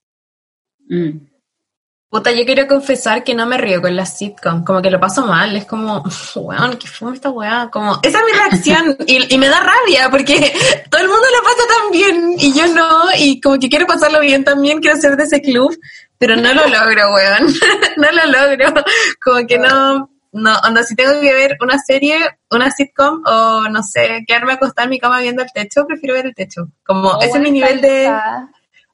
Puta, yo quiero confesar que no me río con las sitcom, como que lo paso mal, es como, [LAUGHS] weón, ¿qué fue esta weá? Como, esa es mi reacción y, y me da rabia porque [LAUGHS] todo el mundo lo pasa tan bien y yo no, y como que quiero pasarlo bien también, quiero ser de ese club, pero no lo logro, weón, [LAUGHS] no lo logro, como que no, no, onda, si tengo que ver una serie, una sitcom o no sé, quedarme acostada en mi cama viendo el techo, prefiero ver el techo, como, ese es mi nivel de...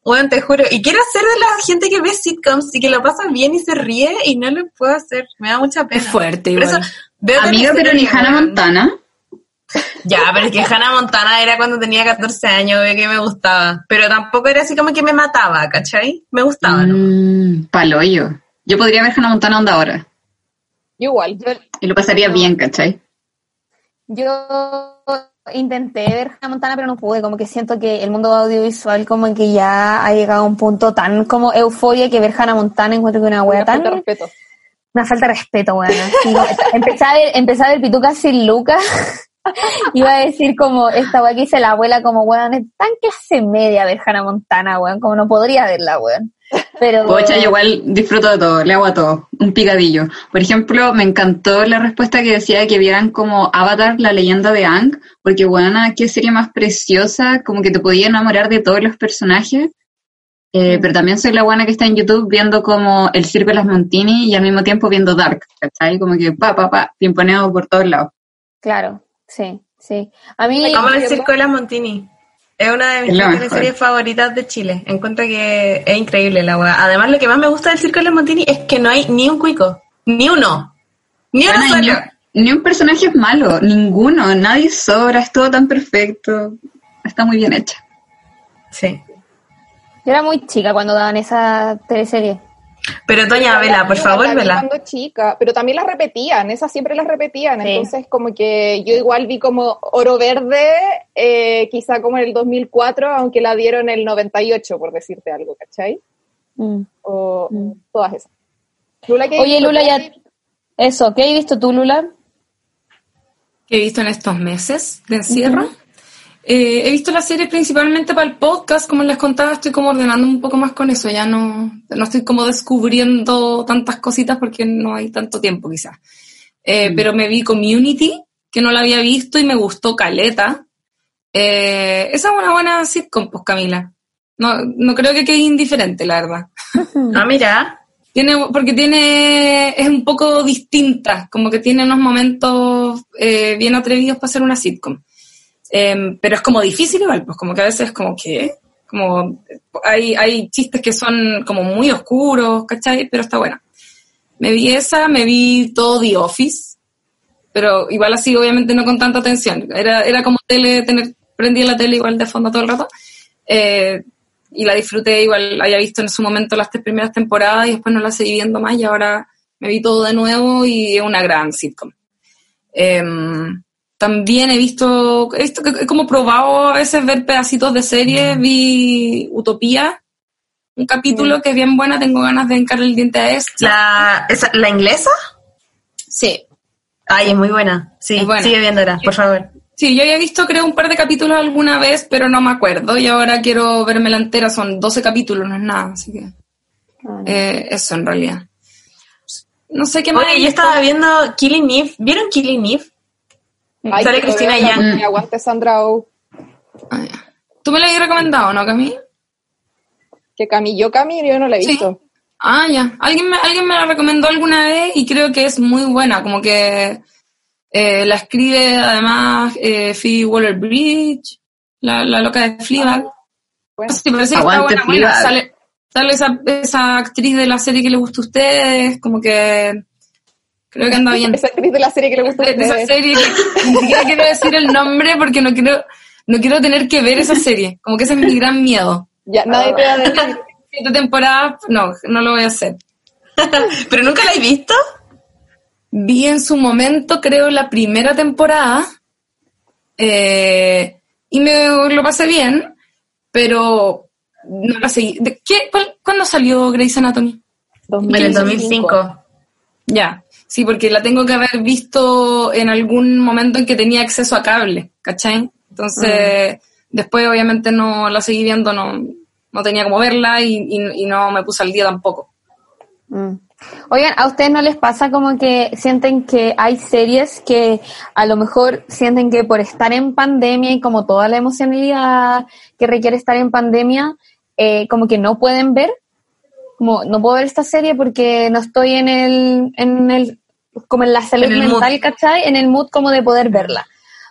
Bueno, te juro. Y quiero ser de la gente que ve sitcoms y que lo pasa bien y se ríe y no lo puedo hacer. Me da mucha pena. Es fuerte Por igual. eso veo Amiga, pero ni Hannah. Montana. Ya, pero es que Hannah Montana era cuando tenía 14 años, ve que me gustaba. Pero tampoco era así como que me mataba, ¿cachai? Me gustaba, ¿no? Mm, paloyo. Yo podría ver Hannah Montana onda ahora. Igual. Y lo pasaría bien, ¿cachai? Yo intenté ver Hannah Montana, pero no pude. Como que siento que el mundo audiovisual como que ya ha llegado a un punto tan como euforia que ver Hannah Montana encuentro que una wea tan... falta de respeto. Una falta de respeto, weón. Empecé, a ver, empecé a ver Pituca sin Lucas. [LAUGHS] Iba a decir como esta weá que dice la abuela como weón, es tan clase media ver Hannah Montana, weón, como no podría verla, weón. Pero Pocha, yo igual disfruto de todo, le hago a todo, un picadillo. Por ejemplo, me encantó la respuesta que decía que vieran como Avatar, la leyenda de Ang, porque bueno, qué serie más preciosa, como que te podía enamorar de todos los personajes. Eh, Pero también soy la buena que está en YouTube viendo como El Circo de las Montini y al mismo tiempo viendo Dark, ¿cachai? Como que pa, pa, pa, pimponeo por todos lados. Claro, sí, sí. A mí Como el Circo de las Montini. Es una de mis mejor. series favoritas de Chile. Encuentro que es increíble la weá. Además, lo que más me gusta del Circo de las Montini es que no hay ni un cuico. Ni uno. Ni uno Bueno, y solo. ni, ni un personaje es malo, ninguno, nadie sobra, es todo tan perfecto, está muy bien hecha. Sí. Yo era muy chica cuando daban esa teleserie. Pero Toña, vela, por favor, vela. Cuando chica, pero también las repetían, esas siempre las repetían, entonces como que yo igual vi como Oro Verde, eh, quizá como en el 2004, aunque la dieron en el 98, por decirte algo, ¿cachai? O todas esas. Lula, ¿qué Oye? Lula, ya... Eso, ¿qué has visto tú, Lula? que he visto en estos meses de encierro. Eh, he visto las series principalmente para el podcast, como les contaba, estoy como ordenando un poco más con eso, ya no, no estoy como descubriendo tantas cositas porque no hay tanto tiempo quizás. Eh, Pero me vi Community, que no la había visto y me gustó Caleta. Eh, esa es una buena sitcom, pues Camila. No, no creo que quede indiferente, la verdad. [LAUGHS] Ah, mira. Tiene, porque tiene, es un poco distinta, como que tiene unos momentos eh, bien atrevidos para ser una sitcom. Em, pero es como difícil igual, pues como que a veces como que, como, hay, hay chistes que son como muy oscuros, ¿cachai? Pero está buena. Me vi esa, me vi todo The Office, pero igual así obviamente no con tanta atención. Era, era como tele, tener, prendí la tele igual de fondo todo el rato. Eh, y la disfruté, igual había visto en su momento las tres primeras temporadas y después no la seguí viendo más y ahora me vi todo de nuevo y es una gran sitcom. Em, también he visto, he visto que he como probado a veces ver pedacitos de series, vi Utopía, un capítulo que es bien buena, tengo ganas de encargar el diente a esta. ¿La, esa- ¿la inglesa? Sí. Ay, es muy buena. Sí, Es buena. sigue viéndola, por favor. Sí, yo había visto creo un par de capítulos alguna vez, pero no me acuerdo y ahora quiero verme la entera, son 12 capítulos, no es nada, así que eh, eso en realidad. No sé qué más. Oye, yo estaba viendo Killing Eve. ¿Vieron Killing Eve? Ay, Sale que Cristina Yang. me Aguante Sandra Oh. ¿Tú me la habías recomendado, no, Cami? Que Cami, yo Cami, yo no la he visto. Ah, ya. Alguien me, alguien me la recomendó alguna vez y creo que es muy buena, como que eh, la escribe además eh, Phoebe Waller-Bridge, la, la loca de Fleabag. Sí, parece que está buena, buena. Sale, sale esa, esa actriz de la serie que le gusta a ustedes, como que creo que anda bien. Esa actriz de la serie que le gusta de, esa serie que ni siquiera quiero decir el nombre porque no quiero no quiero tener que ver esa serie. Como que ese es mi gran miedo. Ya, nadie te va a decir. [LAUGHS] siete temporadas no no lo voy a hacer. [LAUGHS] Pero nunca la he visto vi en su momento creo la primera temporada eh, y me lo pasé bien pero no la seguí. ¿De qué, cuál- ¿cuándo salió Grey's Anatomy? En el 2005. Ya, sí, porque la tengo que haber visto en algún momento en que tenía acceso a cable, ¿cachai? Entonces, después obviamente no la seguí viendo, no, no tenía como verla y, y- y no me puse al día tampoco. Mm. Oigan, ¿a ustedes no les pasa como que sienten que hay series que a lo mejor sienten que por estar en pandemia y como toda la emocionalidad que requiere estar en pandemia, eh, como que no pueden ver? Como, no puedo ver esta serie porque no estoy en el, en el, como en la salud En mental, mood. ¿cachai? En el mood como de poder verla.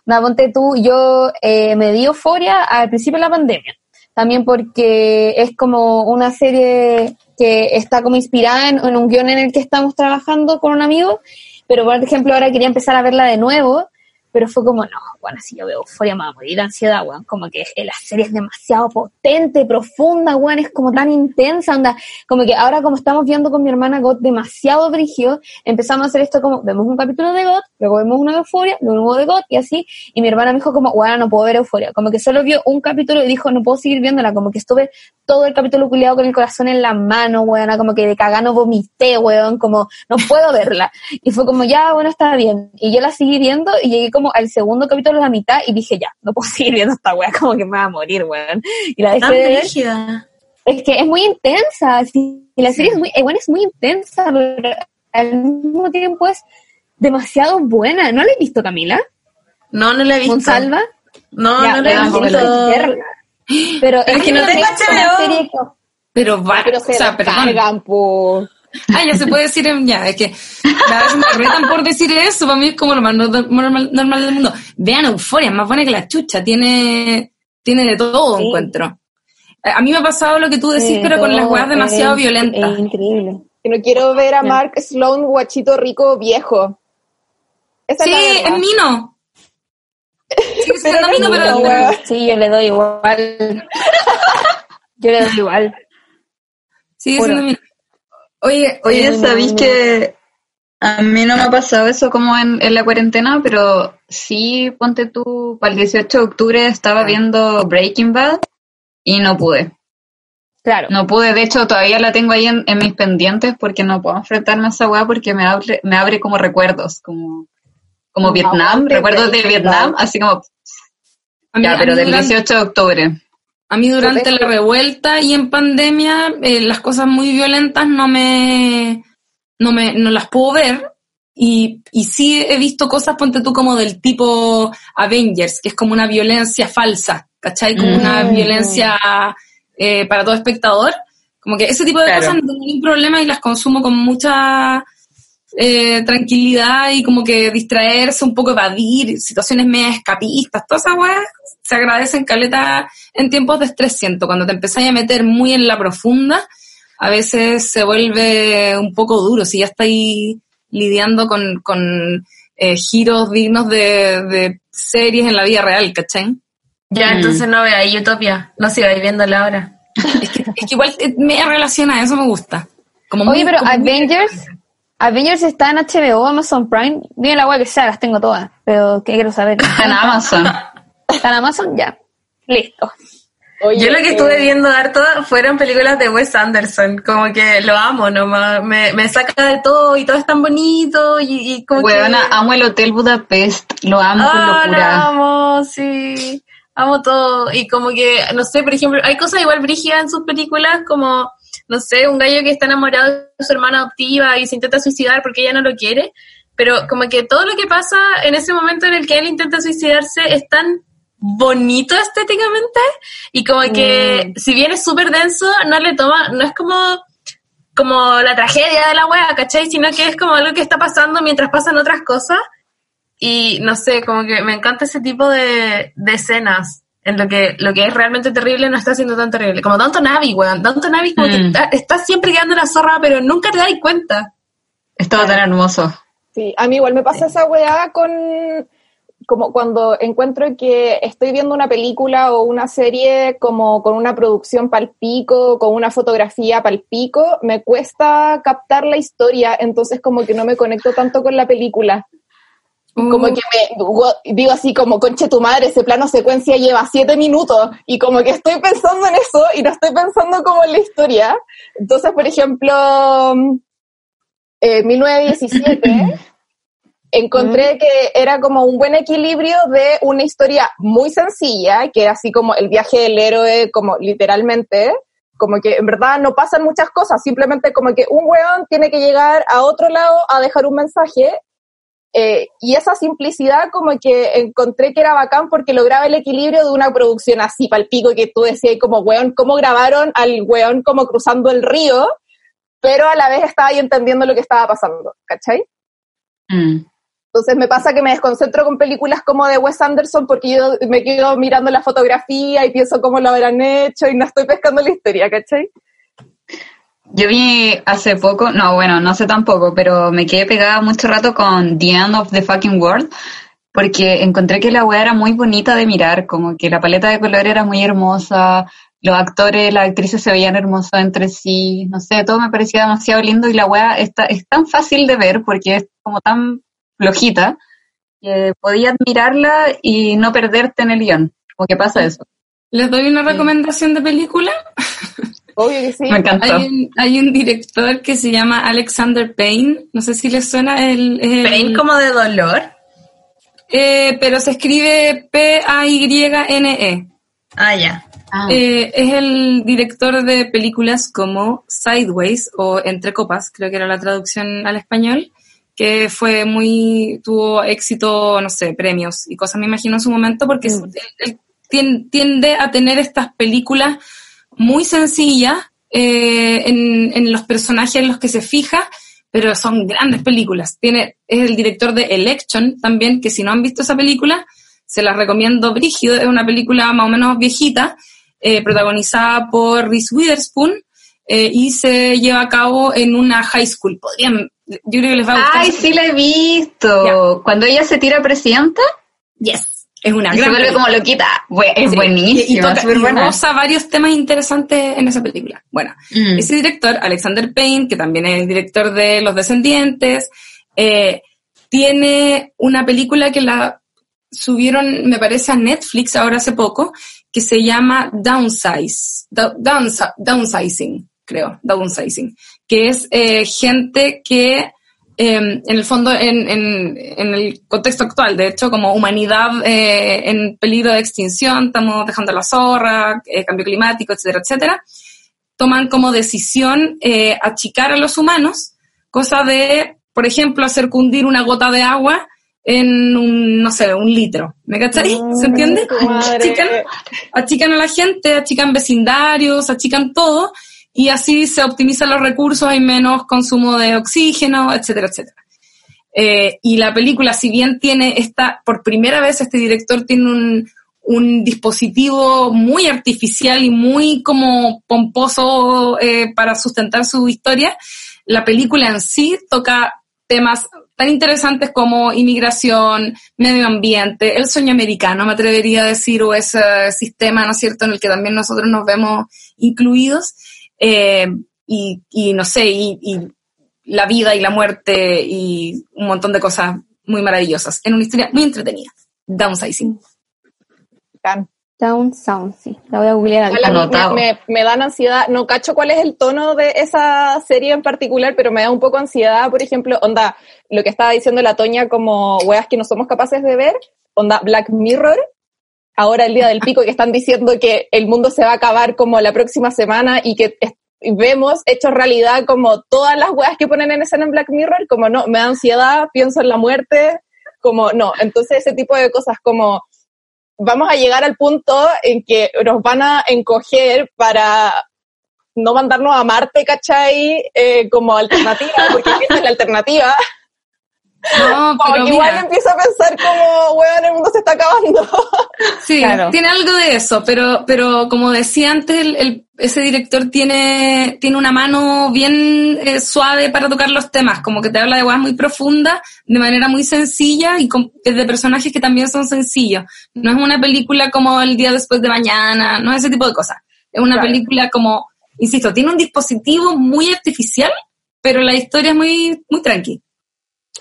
No, ponte tú, yo eh, me di euforia al principio de la pandemia. También porque es como una serie que está como inspirada en, en un guion en el que estamos trabajando con un amigo, pero por ejemplo ahora quería empezar a verla de nuevo, pero fue como, no, bueno, si yo veo euforia me va a morir de ansiedad, weón, como que la serie es demasiado potente, profunda, weón, es como tan intensa, onda, como que ahora como estamos viendo con mi hermana GOT demasiado brigio, empezamos a hacer esto como, vemos un capítulo de GOT, luego vemos una de euforia, luego de GOT y así, y mi hermana me dijo como, bueno, no puedo ver euforia, como que solo vio un capítulo y dijo, no puedo seguir viéndola, como que estuve todo el capítulo culiado con el corazón en la mano, weón, como que de cagano vomité, weón, como, no puedo verla. Y fue como, ya, bueno, está bien. Y yo la seguí viendo y llegué como al segundo capítulo de la mitad y dije, ya, no puedo [LAUGHS] seguir viendo esta weá, como que me va a morir, weón. Y la dejé Tan de ver. brígida. Es que es muy intensa, y la serie es muy, eh, bueno, es muy intensa, pero al mismo tiempo es demasiado buena. ¿No la he visto, Camila? No, no la he visto. ¿Monsalva? No, Ya, no la he visto. [GASPS] Pero Es que no tengo HBO. serie que- Pero va, Pero o se sea, perdón. descargan, po. [LAUGHS] Ah, ya se puede decir, en- ya, es que a veces me retan por decir eso, para mí es como lo más normal, normal- normal del mundo. Vean Euforia, es más buena que la chucha, tiene, tiene de todo, encuentro. Eh, A mí me ha pasado lo que tú decís, Sí, pero con las weas demasiado es- violentas. Es increíble. Que no quiero ver a. Mark Sloan guachito rico viejo. Esa Sí, es es. Mino. Sigue siendo Mino, pero weón. Sí, yo le doy igual. [LAUGHS] Yo le doy igual. sigue Puro. siendo Mino. Oye, oye, no, ¿sabéis no. que a mí no me ha pasado eso como en, en la cuarentena, pero sí, ponte tú, para el 18 de octubre estaba viendo Breaking Bad y no pude. Claro. No pude, de hecho todavía la tengo ahí en, en mis pendientes porque no puedo enfrentarme a esa weá porque me abre, me abre como recuerdos, como, como No, Vietnam, recuerdos de Vietnam, así como mí- Ya, pero del durante- 18 de octubre. A mí durante la revuelta y en pandemia eh, las cosas muy violentas no me no me no las puedo ver y, y sí he visto cosas ponte tú como del tipo Avengers que es como una violencia falsa ¿cachai? como una Mm. violencia eh, para todo espectador como que ese tipo de Claro. cosas no tengo ningún problema y las consumo con mucha eh, tranquilidad y como que distraerse, un poco evadir situaciones media escapistas, todas esas weas se agradecen caleta en tiempos de estrés, siento, cuando te empezáis a meter muy en la profunda, a veces se vuelve un poco duro, si ya estáis lidiando con, con eh, giros dignos de, de series en la vida real, ¿cachai? Ya, Mm. entonces no veáis Utopia. No sigáis viéndola ahora. Es que, es que igual eh, me relaciona, eso me gusta. Como Oye, muy- pero como muy- Avengers, está en HBO, Amazon Prime. Dime la web que sea, las tengo todas. Pero ¿qué quiero saber? [LAUGHS] Está en Amazon. ¿Está en Amazon? Ya. Listo. Yo lo que estuve eh, viendo harto fueron películas de Wes Anderson, como que lo amo nomás, me, me saca de todo y todo es tan bonito y, y como Weona, que... amo el Hotel Budapest, lo amo con Ah, lo locura. amo, sí, amo todo y como que, no sé, por ejemplo, hay cosas igual brígidas en sus películas como, no sé, un gallo que está enamorado de su hermana adoptiva y se intenta suicidar porque ella no lo quiere, pero como que todo lo que pasa en ese momento en el que él intenta suicidarse es tan bonito estéticamente y como que si bien es súper denso, no le toma, no es como como la tragedia de la wea, ¿cachai? Sino que es como algo que está pasando mientras pasan otras cosas. Y no sé, como que me encanta ese tipo de, de escenas en lo que lo que es realmente terrible no está siendo tan terrible. Como Downton Abbey, weón. Downton Abbey como que Mm. está, está siempre quedando la zorra, pero nunca te das cuenta. Es todo tan hermoso. Sí, a mí igual me pasa esa weá con como cuando encuentro que estoy viendo una película o una serie como con una producción palpico, con una fotografía palpico, me cuesta captar la historia, entonces como que no me conecto tanto con la película. Como que me digo así como, conche tu madre, ese plano secuencia lleva siete minutos y como que estoy pensando en eso y no estoy pensando como en la historia. Entonces, por ejemplo, eh, [LAUGHS] 1917 encontré que era como un buen equilibrio de una historia muy sencilla, que era así como el viaje del héroe, como literalmente, como que en verdad no pasan muchas cosas, simplemente como que un weón tiene que llegar a otro lado a dejar un mensaje, eh, y esa simplicidad como que encontré que era bacán porque lograba el equilibrio de una producción así palpico que tú decías como, weón, ¿cómo grabaron al weón como cruzando el río? Pero a la vez estaba ahí entendiendo lo que estaba pasando, ¿cachai? Mm. Entonces me pasa que me desconcentro con películas como de Wes Anderson porque yo me quedo mirando la fotografía y pienso cómo lo habrán hecho y no estoy pescando la historia, ¿cachai? Yo vi hace poco, no, bueno, no sé tampoco, pero me quedé pegada mucho rato con The End of the Fucking World, porque encontré que la weá era muy bonita de mirar, como que la paleta de color era muy hermosa, los actores, las actrices se veían hermosos entre sí, no sé, todo me parecía demasiado lindo y la weá está, es tan fácil de ver porque es como tan flojita que podías mirarla y no perderte en el guion, como que pasa eso. ¿Les doy una recomendación de película? [LAUGHS] Obvio que sí. Me encantó. Hay un, hay un director que se llama Alexander Payne, no sé si les suena el... el- Pain como de dolor. Eh, pero se escribe P-A-Y-N-E. Ah, ya. Eh, es el director de películas como Sideways o Entre Copas, creo que era la traducción al español, que fue muy, tuvo éxito, no sé, premios y cosas, me imagino en su momento, porque es- él- él tien- tiende a tener estas películas muy sencillas eh, en, en los personajes en los que se fija, pero son grandes películas. Tiene, es el director de Election también, que si no han visto esa película, se la recomiendo brígido, es una película más o menos viejita, eh, protagonizada por Reese Witherspoon, eh, y se lleva a cabo en una high school. Podrían, yo creo que les va a gustar. Ay, sí la he visto. Cuando ella se tira presidenta. Yes. Es una y se gran vuelve película. como loquita. Es Sí, buenísima, y, y buena. varios temas interesantes en esa película. Bueno, Mm. ese director, Alexander Payne, que también es el director de Los Descendientes, eh, tiene una película que la subieron, me parece, a Netflix ahora hace poco, que se llama Downsize, Down- Downsi- Downsizing, creo, Downsizing, que es eh, gente que eh, en el fondo, en, en, en, el contexto actual, de hecho, como humanidad eh, en peligro de extinción, estamos dejando la zorra, eh, cambio climático, etcétera, etcétera, toman como decisión eh, achicar a los humanos, cosa de, por ejemplo, hacer cundir una gota de agua en un, no sé, un litro. ¿Me cachai? ¿Se entiende? Achican, achican a la gente, achican vecindarios, achican todo, y así se optimizan los recursos, hay menos consumo de oxígeno, etcétera, etcétera. Eh, y la película, si bien tiene esta, por primera vez este director tiene un, un dispositivo muy artificial y muy como pomposo eh, para sustentar su historia, la película en sí toca temas tan interesantes como inmigración, medio ambiente, el sueño americano, me atrevería a decir, o ese sistema, ¿no es cierto?, en el que también nosotros nos vemos incluidos. Eh, y, y, no sé, y, y, la vida y la muerte y un montón de cosas muy maravillosas en una historia muy entretenida. Downsizing. Downsizing. La voy a googlear. Me, me, me, dan ansiedad. No cacho cuál es el tono de esa serie en particular, pero me da un poco ansiedad, por ejemplo, onda, lo que estaba diciendo la Toña como weas que no somos capaces de ver, onda Black Mirror, ahora el día del pico que están diciendo que el mundo se va a acabar como la próxima semana y que vemos hecho realidad como todas las weas que ponen en escena en Black Mirror, como no, me da ansiedad, pienso en la muerte, como no. Entonces ese tipo de cosas como vamos a llegar al punto en que nos van a encoger para no mandarnos a Marte, ¿cachai? Eh, como alternativa, porque esa es la alternativa. No, [LAUGHS] pero igual empiezo a pensar como, weón, el mundo se está acabando. [LAUGHS] Sí, claro. tiene algo de eso, pero, pero como decía antes, el, el, ese director tiene, tiene una mano bien eh, suave para tocar los temas, como que te habla de weas muy profundas, de manera muy sencilla y con, de personajes que también son sencillos. No es una película como El día después de mañana, no es ese tipo de cosas. Es una claro. película como, insisto, tiene un dispositivo muy artificial, pero la historia es muy, muy tranqui.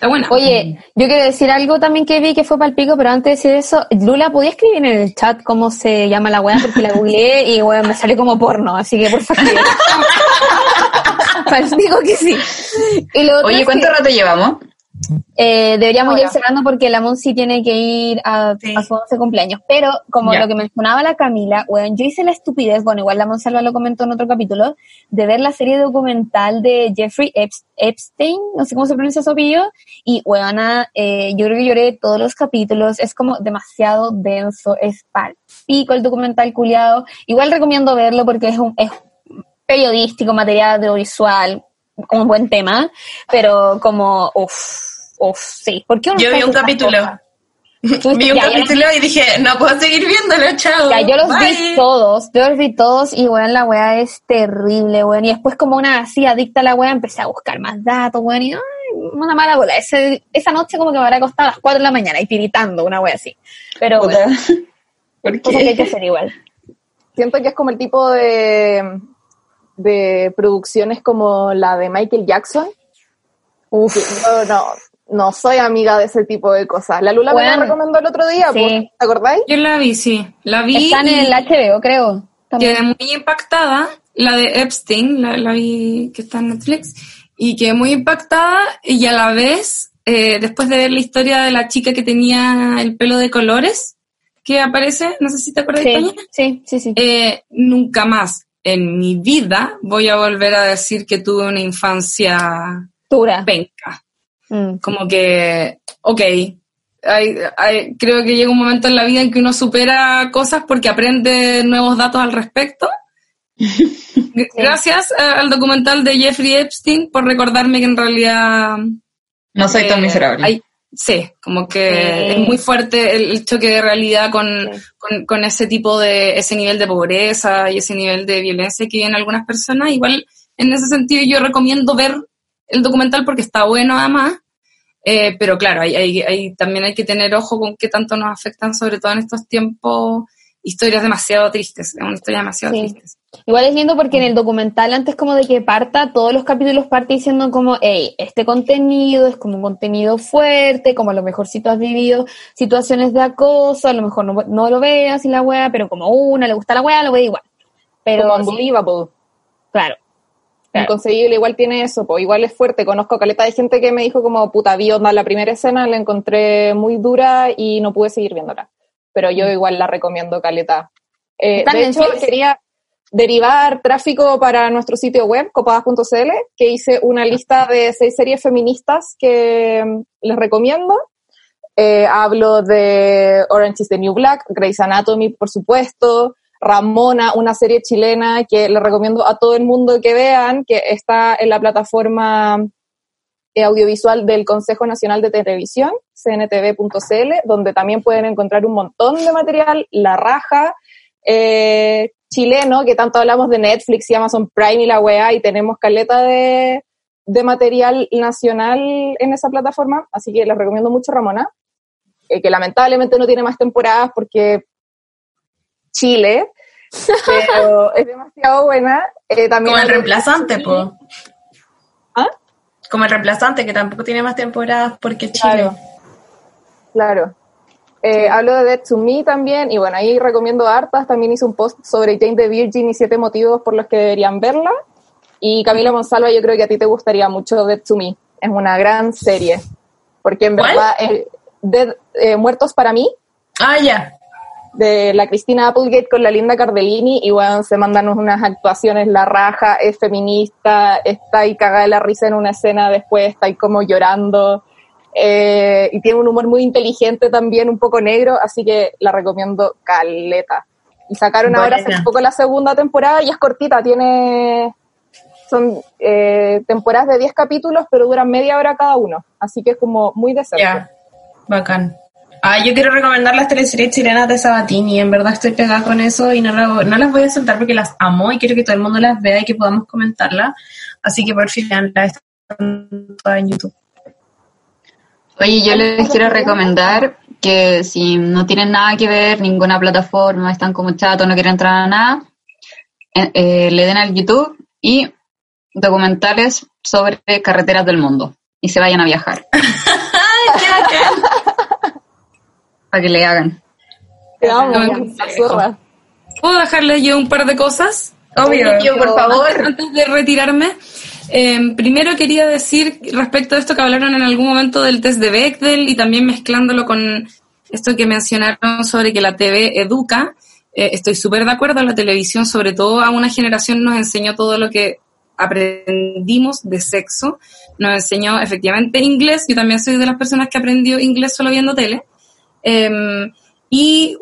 Está buena. Oye, yo quiero decir algo también que vi que fue para el pico, pero antes de decir eso, Lula, ¿podía escribir en el chat cómo se llama la weá? Porque la googleé y weá, me salió como porno, así que por favor. [LAUGHS] digo que sí. Y lo Oye, ¿cuánto que, rato llevamos? Eh, deberíamos ir cerrando porque la Monsi tiene que ir a, sí. a su 11 cumpleaños. Pero, como lo que mencionaba la Camila, bueno, yo hice la estupidez, bueno, igual la Monsalva lo comentó en otro capítulo, de ver la serie documental de Jeffrey Epstein, no sé cómo se pronuncia su apellido, y, bueno, eh, yo creo que lloré todos los capítulos, es como demasiado denso, es pal pico el documental culiado. Igual recomiendo verlo porque es un, es periodístico, material audiovisual, un buen tema, pero como, uff, Uf, sí. ¿Por qué Yo vi un capítulo. [LAUGHS] vi un ya, capítulo y dije, no puedo seguir viéndolo, chao. Ya, yo los Bye. vi todos, yo los vi todos y, weón, la weá es terrible, weón. Y después como una así adicta a la weá, empecé a buscar más datos, weón, y ay, una mala bola. Ese, esa noche como que me habrá costado a las 4 de la mañana y tiritando, una weá así. Pero bueno, [LAUGHS] ¿Por qué? que hay que hacer igual. Siento que es como el tipo de, de producciones como la de Michael Jackson. Uf, no, no, no soy amiga de ese tipo de cosas. La Lula bueno, me la recomendó el otro día, sí. ¿te acordáis? Yo la vi, sí. La vi. Está en el HBO, creo. También. Quedé muy impactada. La de Epstein, la, la, vi que está en Netflix. Y quedé muy impactada y a la vez, eh, después de ver la historia de la chica que tenía el pelo de colores, que aparece, no sé si te acuerdas sí, de España. Sí, sí, sí. Eh, nunca más en mi vida voy a volver a decir que tuve una infancia dura. Penca. Mm. Como que, ok, hay, hay, creo que llega un momento en la vida en que uno supera cosas porque aprende nuevos datos al respecto. [LAUGHS] Gracias al documental de Jeffrey Epstein por recordarme que en realidad... No soy eh, tan miserable. Hay, sí, como que sí. es muy fuerte el, el choque de realidad con, sí. con, con, ese tipo de, ese nivel de pobreza y ese nivel de violencia que viven algunas personas. Igual, en ese sentido, yo recomiendo ver el documental porque está bueno además, eh, pero claro, hay, hay, hay, también hay que tener ojo con qué tanto nos afectan, sobre todo en estos tiempos, historias demasiado tristes, es una historia demasiado sí. triste. Igual es lindo porque en el documental, antes como de que parta, todos los capítulos parte diciendo como, hey, este contenido es como un contenido fuerte, como a lo mejor si tú has vivido situaciones de acoso, a lo mejor no, no lo veas y la wea, pero como una le gusta la wea, lo ve igual. Pero como unbelievable. Claro. Inconcebible igual tiene eso, pues igual es fuerte. Conozco caleta de gente que me dijo como, puta, vi onda la primera escena, la encontré muy dura y no pude seguir viéndola. Pero yo igual la recomiendo caleta. Eh, ¿Está en de hecho, quería derivar tráfico para nuestro sitio web, copadas.cl, que hice una lista de seis series feministas que mm, les recomiendo. Eh, hablo de Orange is the New Black, Grey's Anatomy, por supuesto, Ramona, una serie chilena que le recomiendo a todo el mundo que vean, que está en la plataforma eh, audiovisual del Consejo Nacional de Televisión, cntv.cl, donde también pueden encontrar un montón de material, La Raja, eh, chileno, que tanto hablamos de Netflix y Amazon Prime y la weá, y tenemos caleta de, de material nacional en esa plataforma, así que les recomiendo mucho Ramona, eh, que lamentablemente no tiene más temporadas porque Chile, pero [LAUGHS] es demasiado buena. Eh, también Como el reemplazante, po. ¿Ah? Como el reemplazante, que tampoco tiene más temporadas porque Chile. Claro. Claro. Eh, Hablo de Dead to Me también, y bueno, ahí recomiendo hartas. También hice un post sobre Jane the Virgin y siete motivos por los que deberían verla. Y Camila Monsalva, yo creo que a ti te gustaría mucho Dead to Me. Es una gran serie. Porque en ¿Cuál? verdad, eh, Dead- eh, Muertos para mí, Ah, ya. De la Cristina Applegate con la Linda Cardellini, y bueno, se mandan unas actuaciones, la raja, es feminista, está ahí cagada de la risa en una escena, después está ahí como llorando, eh, y tiene un humor muy inteligente también, un poco negro, así que la recomiendo caleta. Y sacaron ahora hace poco la segunda temporada y es cortita, tiene son eh, temporadas de 10 capítulos, pero duran media hora cada uno, así que es como muy decente. Ya. Bacán. Ah, yo quiero recomendar las teleseries chilenas de Sabatini. En verdad estoy pegada con eso y no, la- no las voy a soltar porque las amo y quiero que todo el mundo las vea y que podamos comentarlas. Así que por fin veanlas, están todas en YouTube. Oye, yo les quiero recomendar que si no tienen nada que ver, ninguna plataforma, están como chatos, no quieren entrar a nada, eh, eh, le den al YouTube y documentales sobre carreteras del mundo y se vayan a viajar. [LAUGHS] Para que le hagan. Te amo, zorra. ¿Puedo dejarle yo un par de cosas? Obvio. Obvio, por favor. Antes de retirarme, eh, primero quería decir respecto a esto que hablaron en algún momento del test de Bechdel y también mezclándolo con esto que mencionaron sobre que la TV educa. eh, estoy súper de acuerdo, la televisión, sobre todo a una generación, nos enseñó todo lo que aprendimos de sexo, nos enseñó efectivamente inglés, yo también soy de las personas que aprendió inglés solo viendo tele, Em, y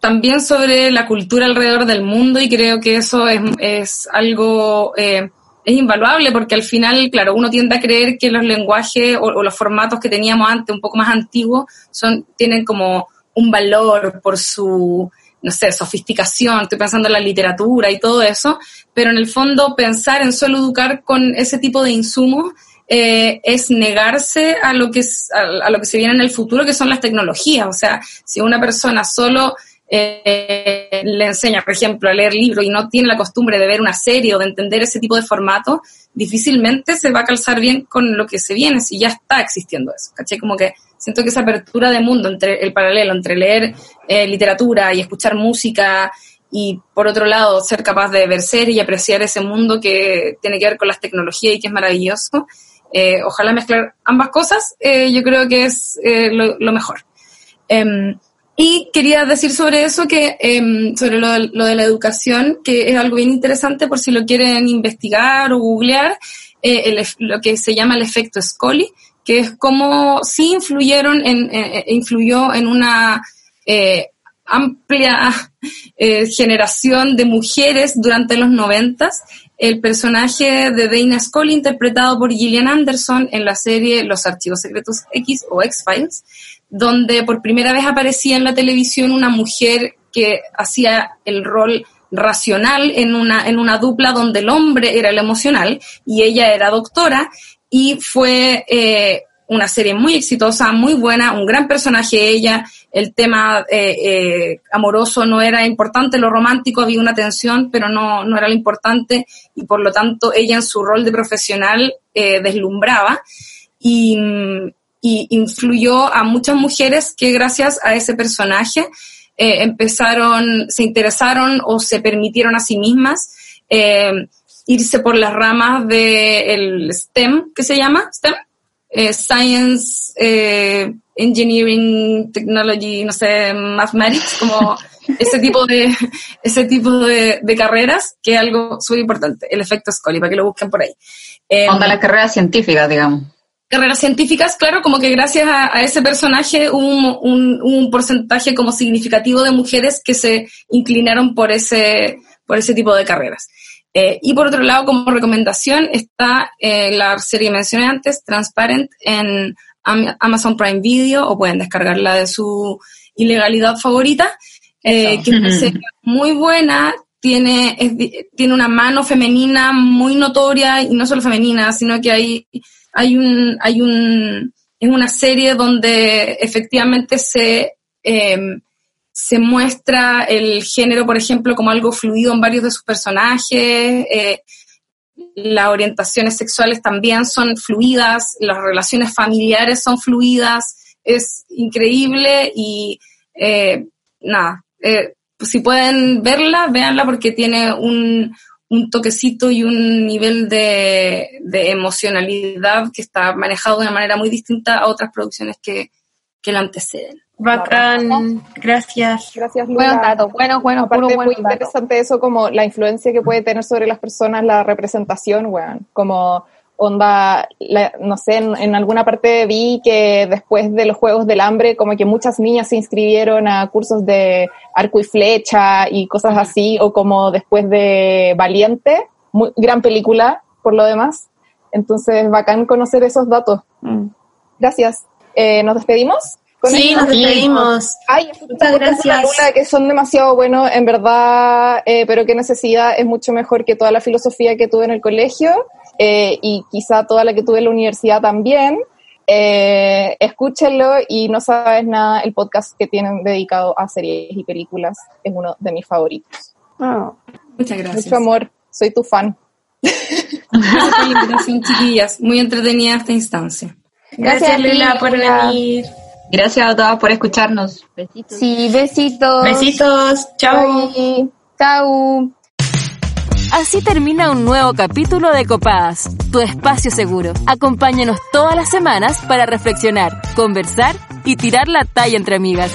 también sobre la cultura alrededor del mundo y creo que eso es, es algo, eh, es invaluable porque al final, claro, uno tiende a creer que los lenguajes o, o los formatos que teníamos antes, un poco más antiguos, son, tienen como un valor por su, no sé, sofisticación, estoy pensando en la literatura y todo eso, pero en el fondo pensar en solo educar con ese tipo de insumos eh, es negarse a lo que es- a, lo que se viene en el futuro, que son las tecnologías. O sea, si una persona solo eh, le enseña, por ejemplo, a leer libros y no tiene la costumbre de ver una serie o de entender ese tipo de formato, difícilmente se va a calzar bien con lo que se viene, si ya está existiendo eso. ¿Cachai? Como que siento que esa apertura de mundo entre el paralelo entre leer eh, literatura y escuchar música y por otro lado ser capaz de ver y apreciar ese mundo que tiene que ver con las tecnologías y que es maravilloso. Eh, ojalá mezclar ambas cosas, eh, yo creo que es eh, lo, mejor. Em, y quería decir sobre eso que, em, sobre lo, de- la educación, que es algo bien interesante por si lo quieren investigar o googlear, lo que se llama el efecto Scully, que es como sí influyeron en, influyó en una amplia eh, generación de mujeres durante los noventas. El personaje de Dana Scully, interpretado por Gillian Anderson en la serie Los Archivos Secretos X o X-Files, donde por primera vez aparecía en la televisión una mujer que hacía el rol racional en una, en una dupla donde el hombre era el emocional y ella era doctora y fue eh, una serie muy exitosa, muy buena, un gran personaje ella, el tema eh, eh, amoroso no era importante, lo romántico había una tensión, pero no, no era lo importante y por lo tanto ella en su rol de profesional eh, deslumbraba y, influyó a muchas mujeres que gracias a ese personaje empezaron, se interesaron o se permitieron a sí mismas irse por las ramas del STEM, que se llama STEM, eh, Science, eh, Engineering, Technology, no sé, Mathematics, como [LAUGHS] ese tipo de ese tipo de, carreras, que es algo súper importante, el efecto Scully, para que lo busquen por ahí. Eh, Onda las carreras científicas, digamos. Carreras científicas, claro, como que gracias a, ese personaje hubo un, un, porcentaje como significativo de mujeres que se inclinaron por ese, por ese tipo de carreras. Eh, y por otro lado, como recomendación, está eh, la serie que mencioné antes, Transparent, en Amazon Prime Video, o pueden descargarla de su ilegalidad favorita, eh, que es muy buena, tiene, tiene una mano femenina muy notoria, y no solo femenina, sino que hay, hay un, hay un, es una serie donde efectivamente se, em, se muestra el género, por ejemplo, como algo fluido en varios de sus personajes, eh, las orientaciones sexuales también son fluidas, las relaciones familiares son fluidas, es increíble y eh, nada, eh, si pueden verla, véanla porque tiene un, toquecito y un nivel de, de, emocionalidad que está manejado de una manera muy distinta a otras producciones que, que la anteceden. Bacán, gracias. Gracias, Lula. Bueno, bueno, Aparte, muy interesante eso, como la influencia que puede tener sobre las personas la representación, weón. Como onda, no sé, en, alguna parte vi que después de los Juegos del Hambre, como que muchas niñas se inscribieron a cursos de arco y flecha y cosas así, o como después de Valiente, muy, gran película, por lo demás. Entonces, bacán conocer esos datos. Mm. Gracias. Eh, ¿Nos despedimos? Sí, nos despedimos. Ay, muchas gracias. que son demasiado buenos, en verdad, eh, pero qué necesidad es mucho mejor que toda la filosofía que tuve en el colegio eh, y quizá toda la que tuve en la universidad también. Eh, escúchenlo y no sabes nada, el podcast que tienen dedicado a series y películas es uno de mis favoritos. Ah. muchas gracias. Mucho amor, soy tu fan. Gracias chiquillas. Muy entretenida esta instancia. Gracias, Lila, por venir. Gracias a todas por escucharnos. Besitos. Sí, besitos. Besitos. Chao. Chao. Así termina un nuevo capítulo de Copadas, tu espacio seguro. Acompáñanos todas las semanas para reflexionar, conversar y tirar la talla entre amigas.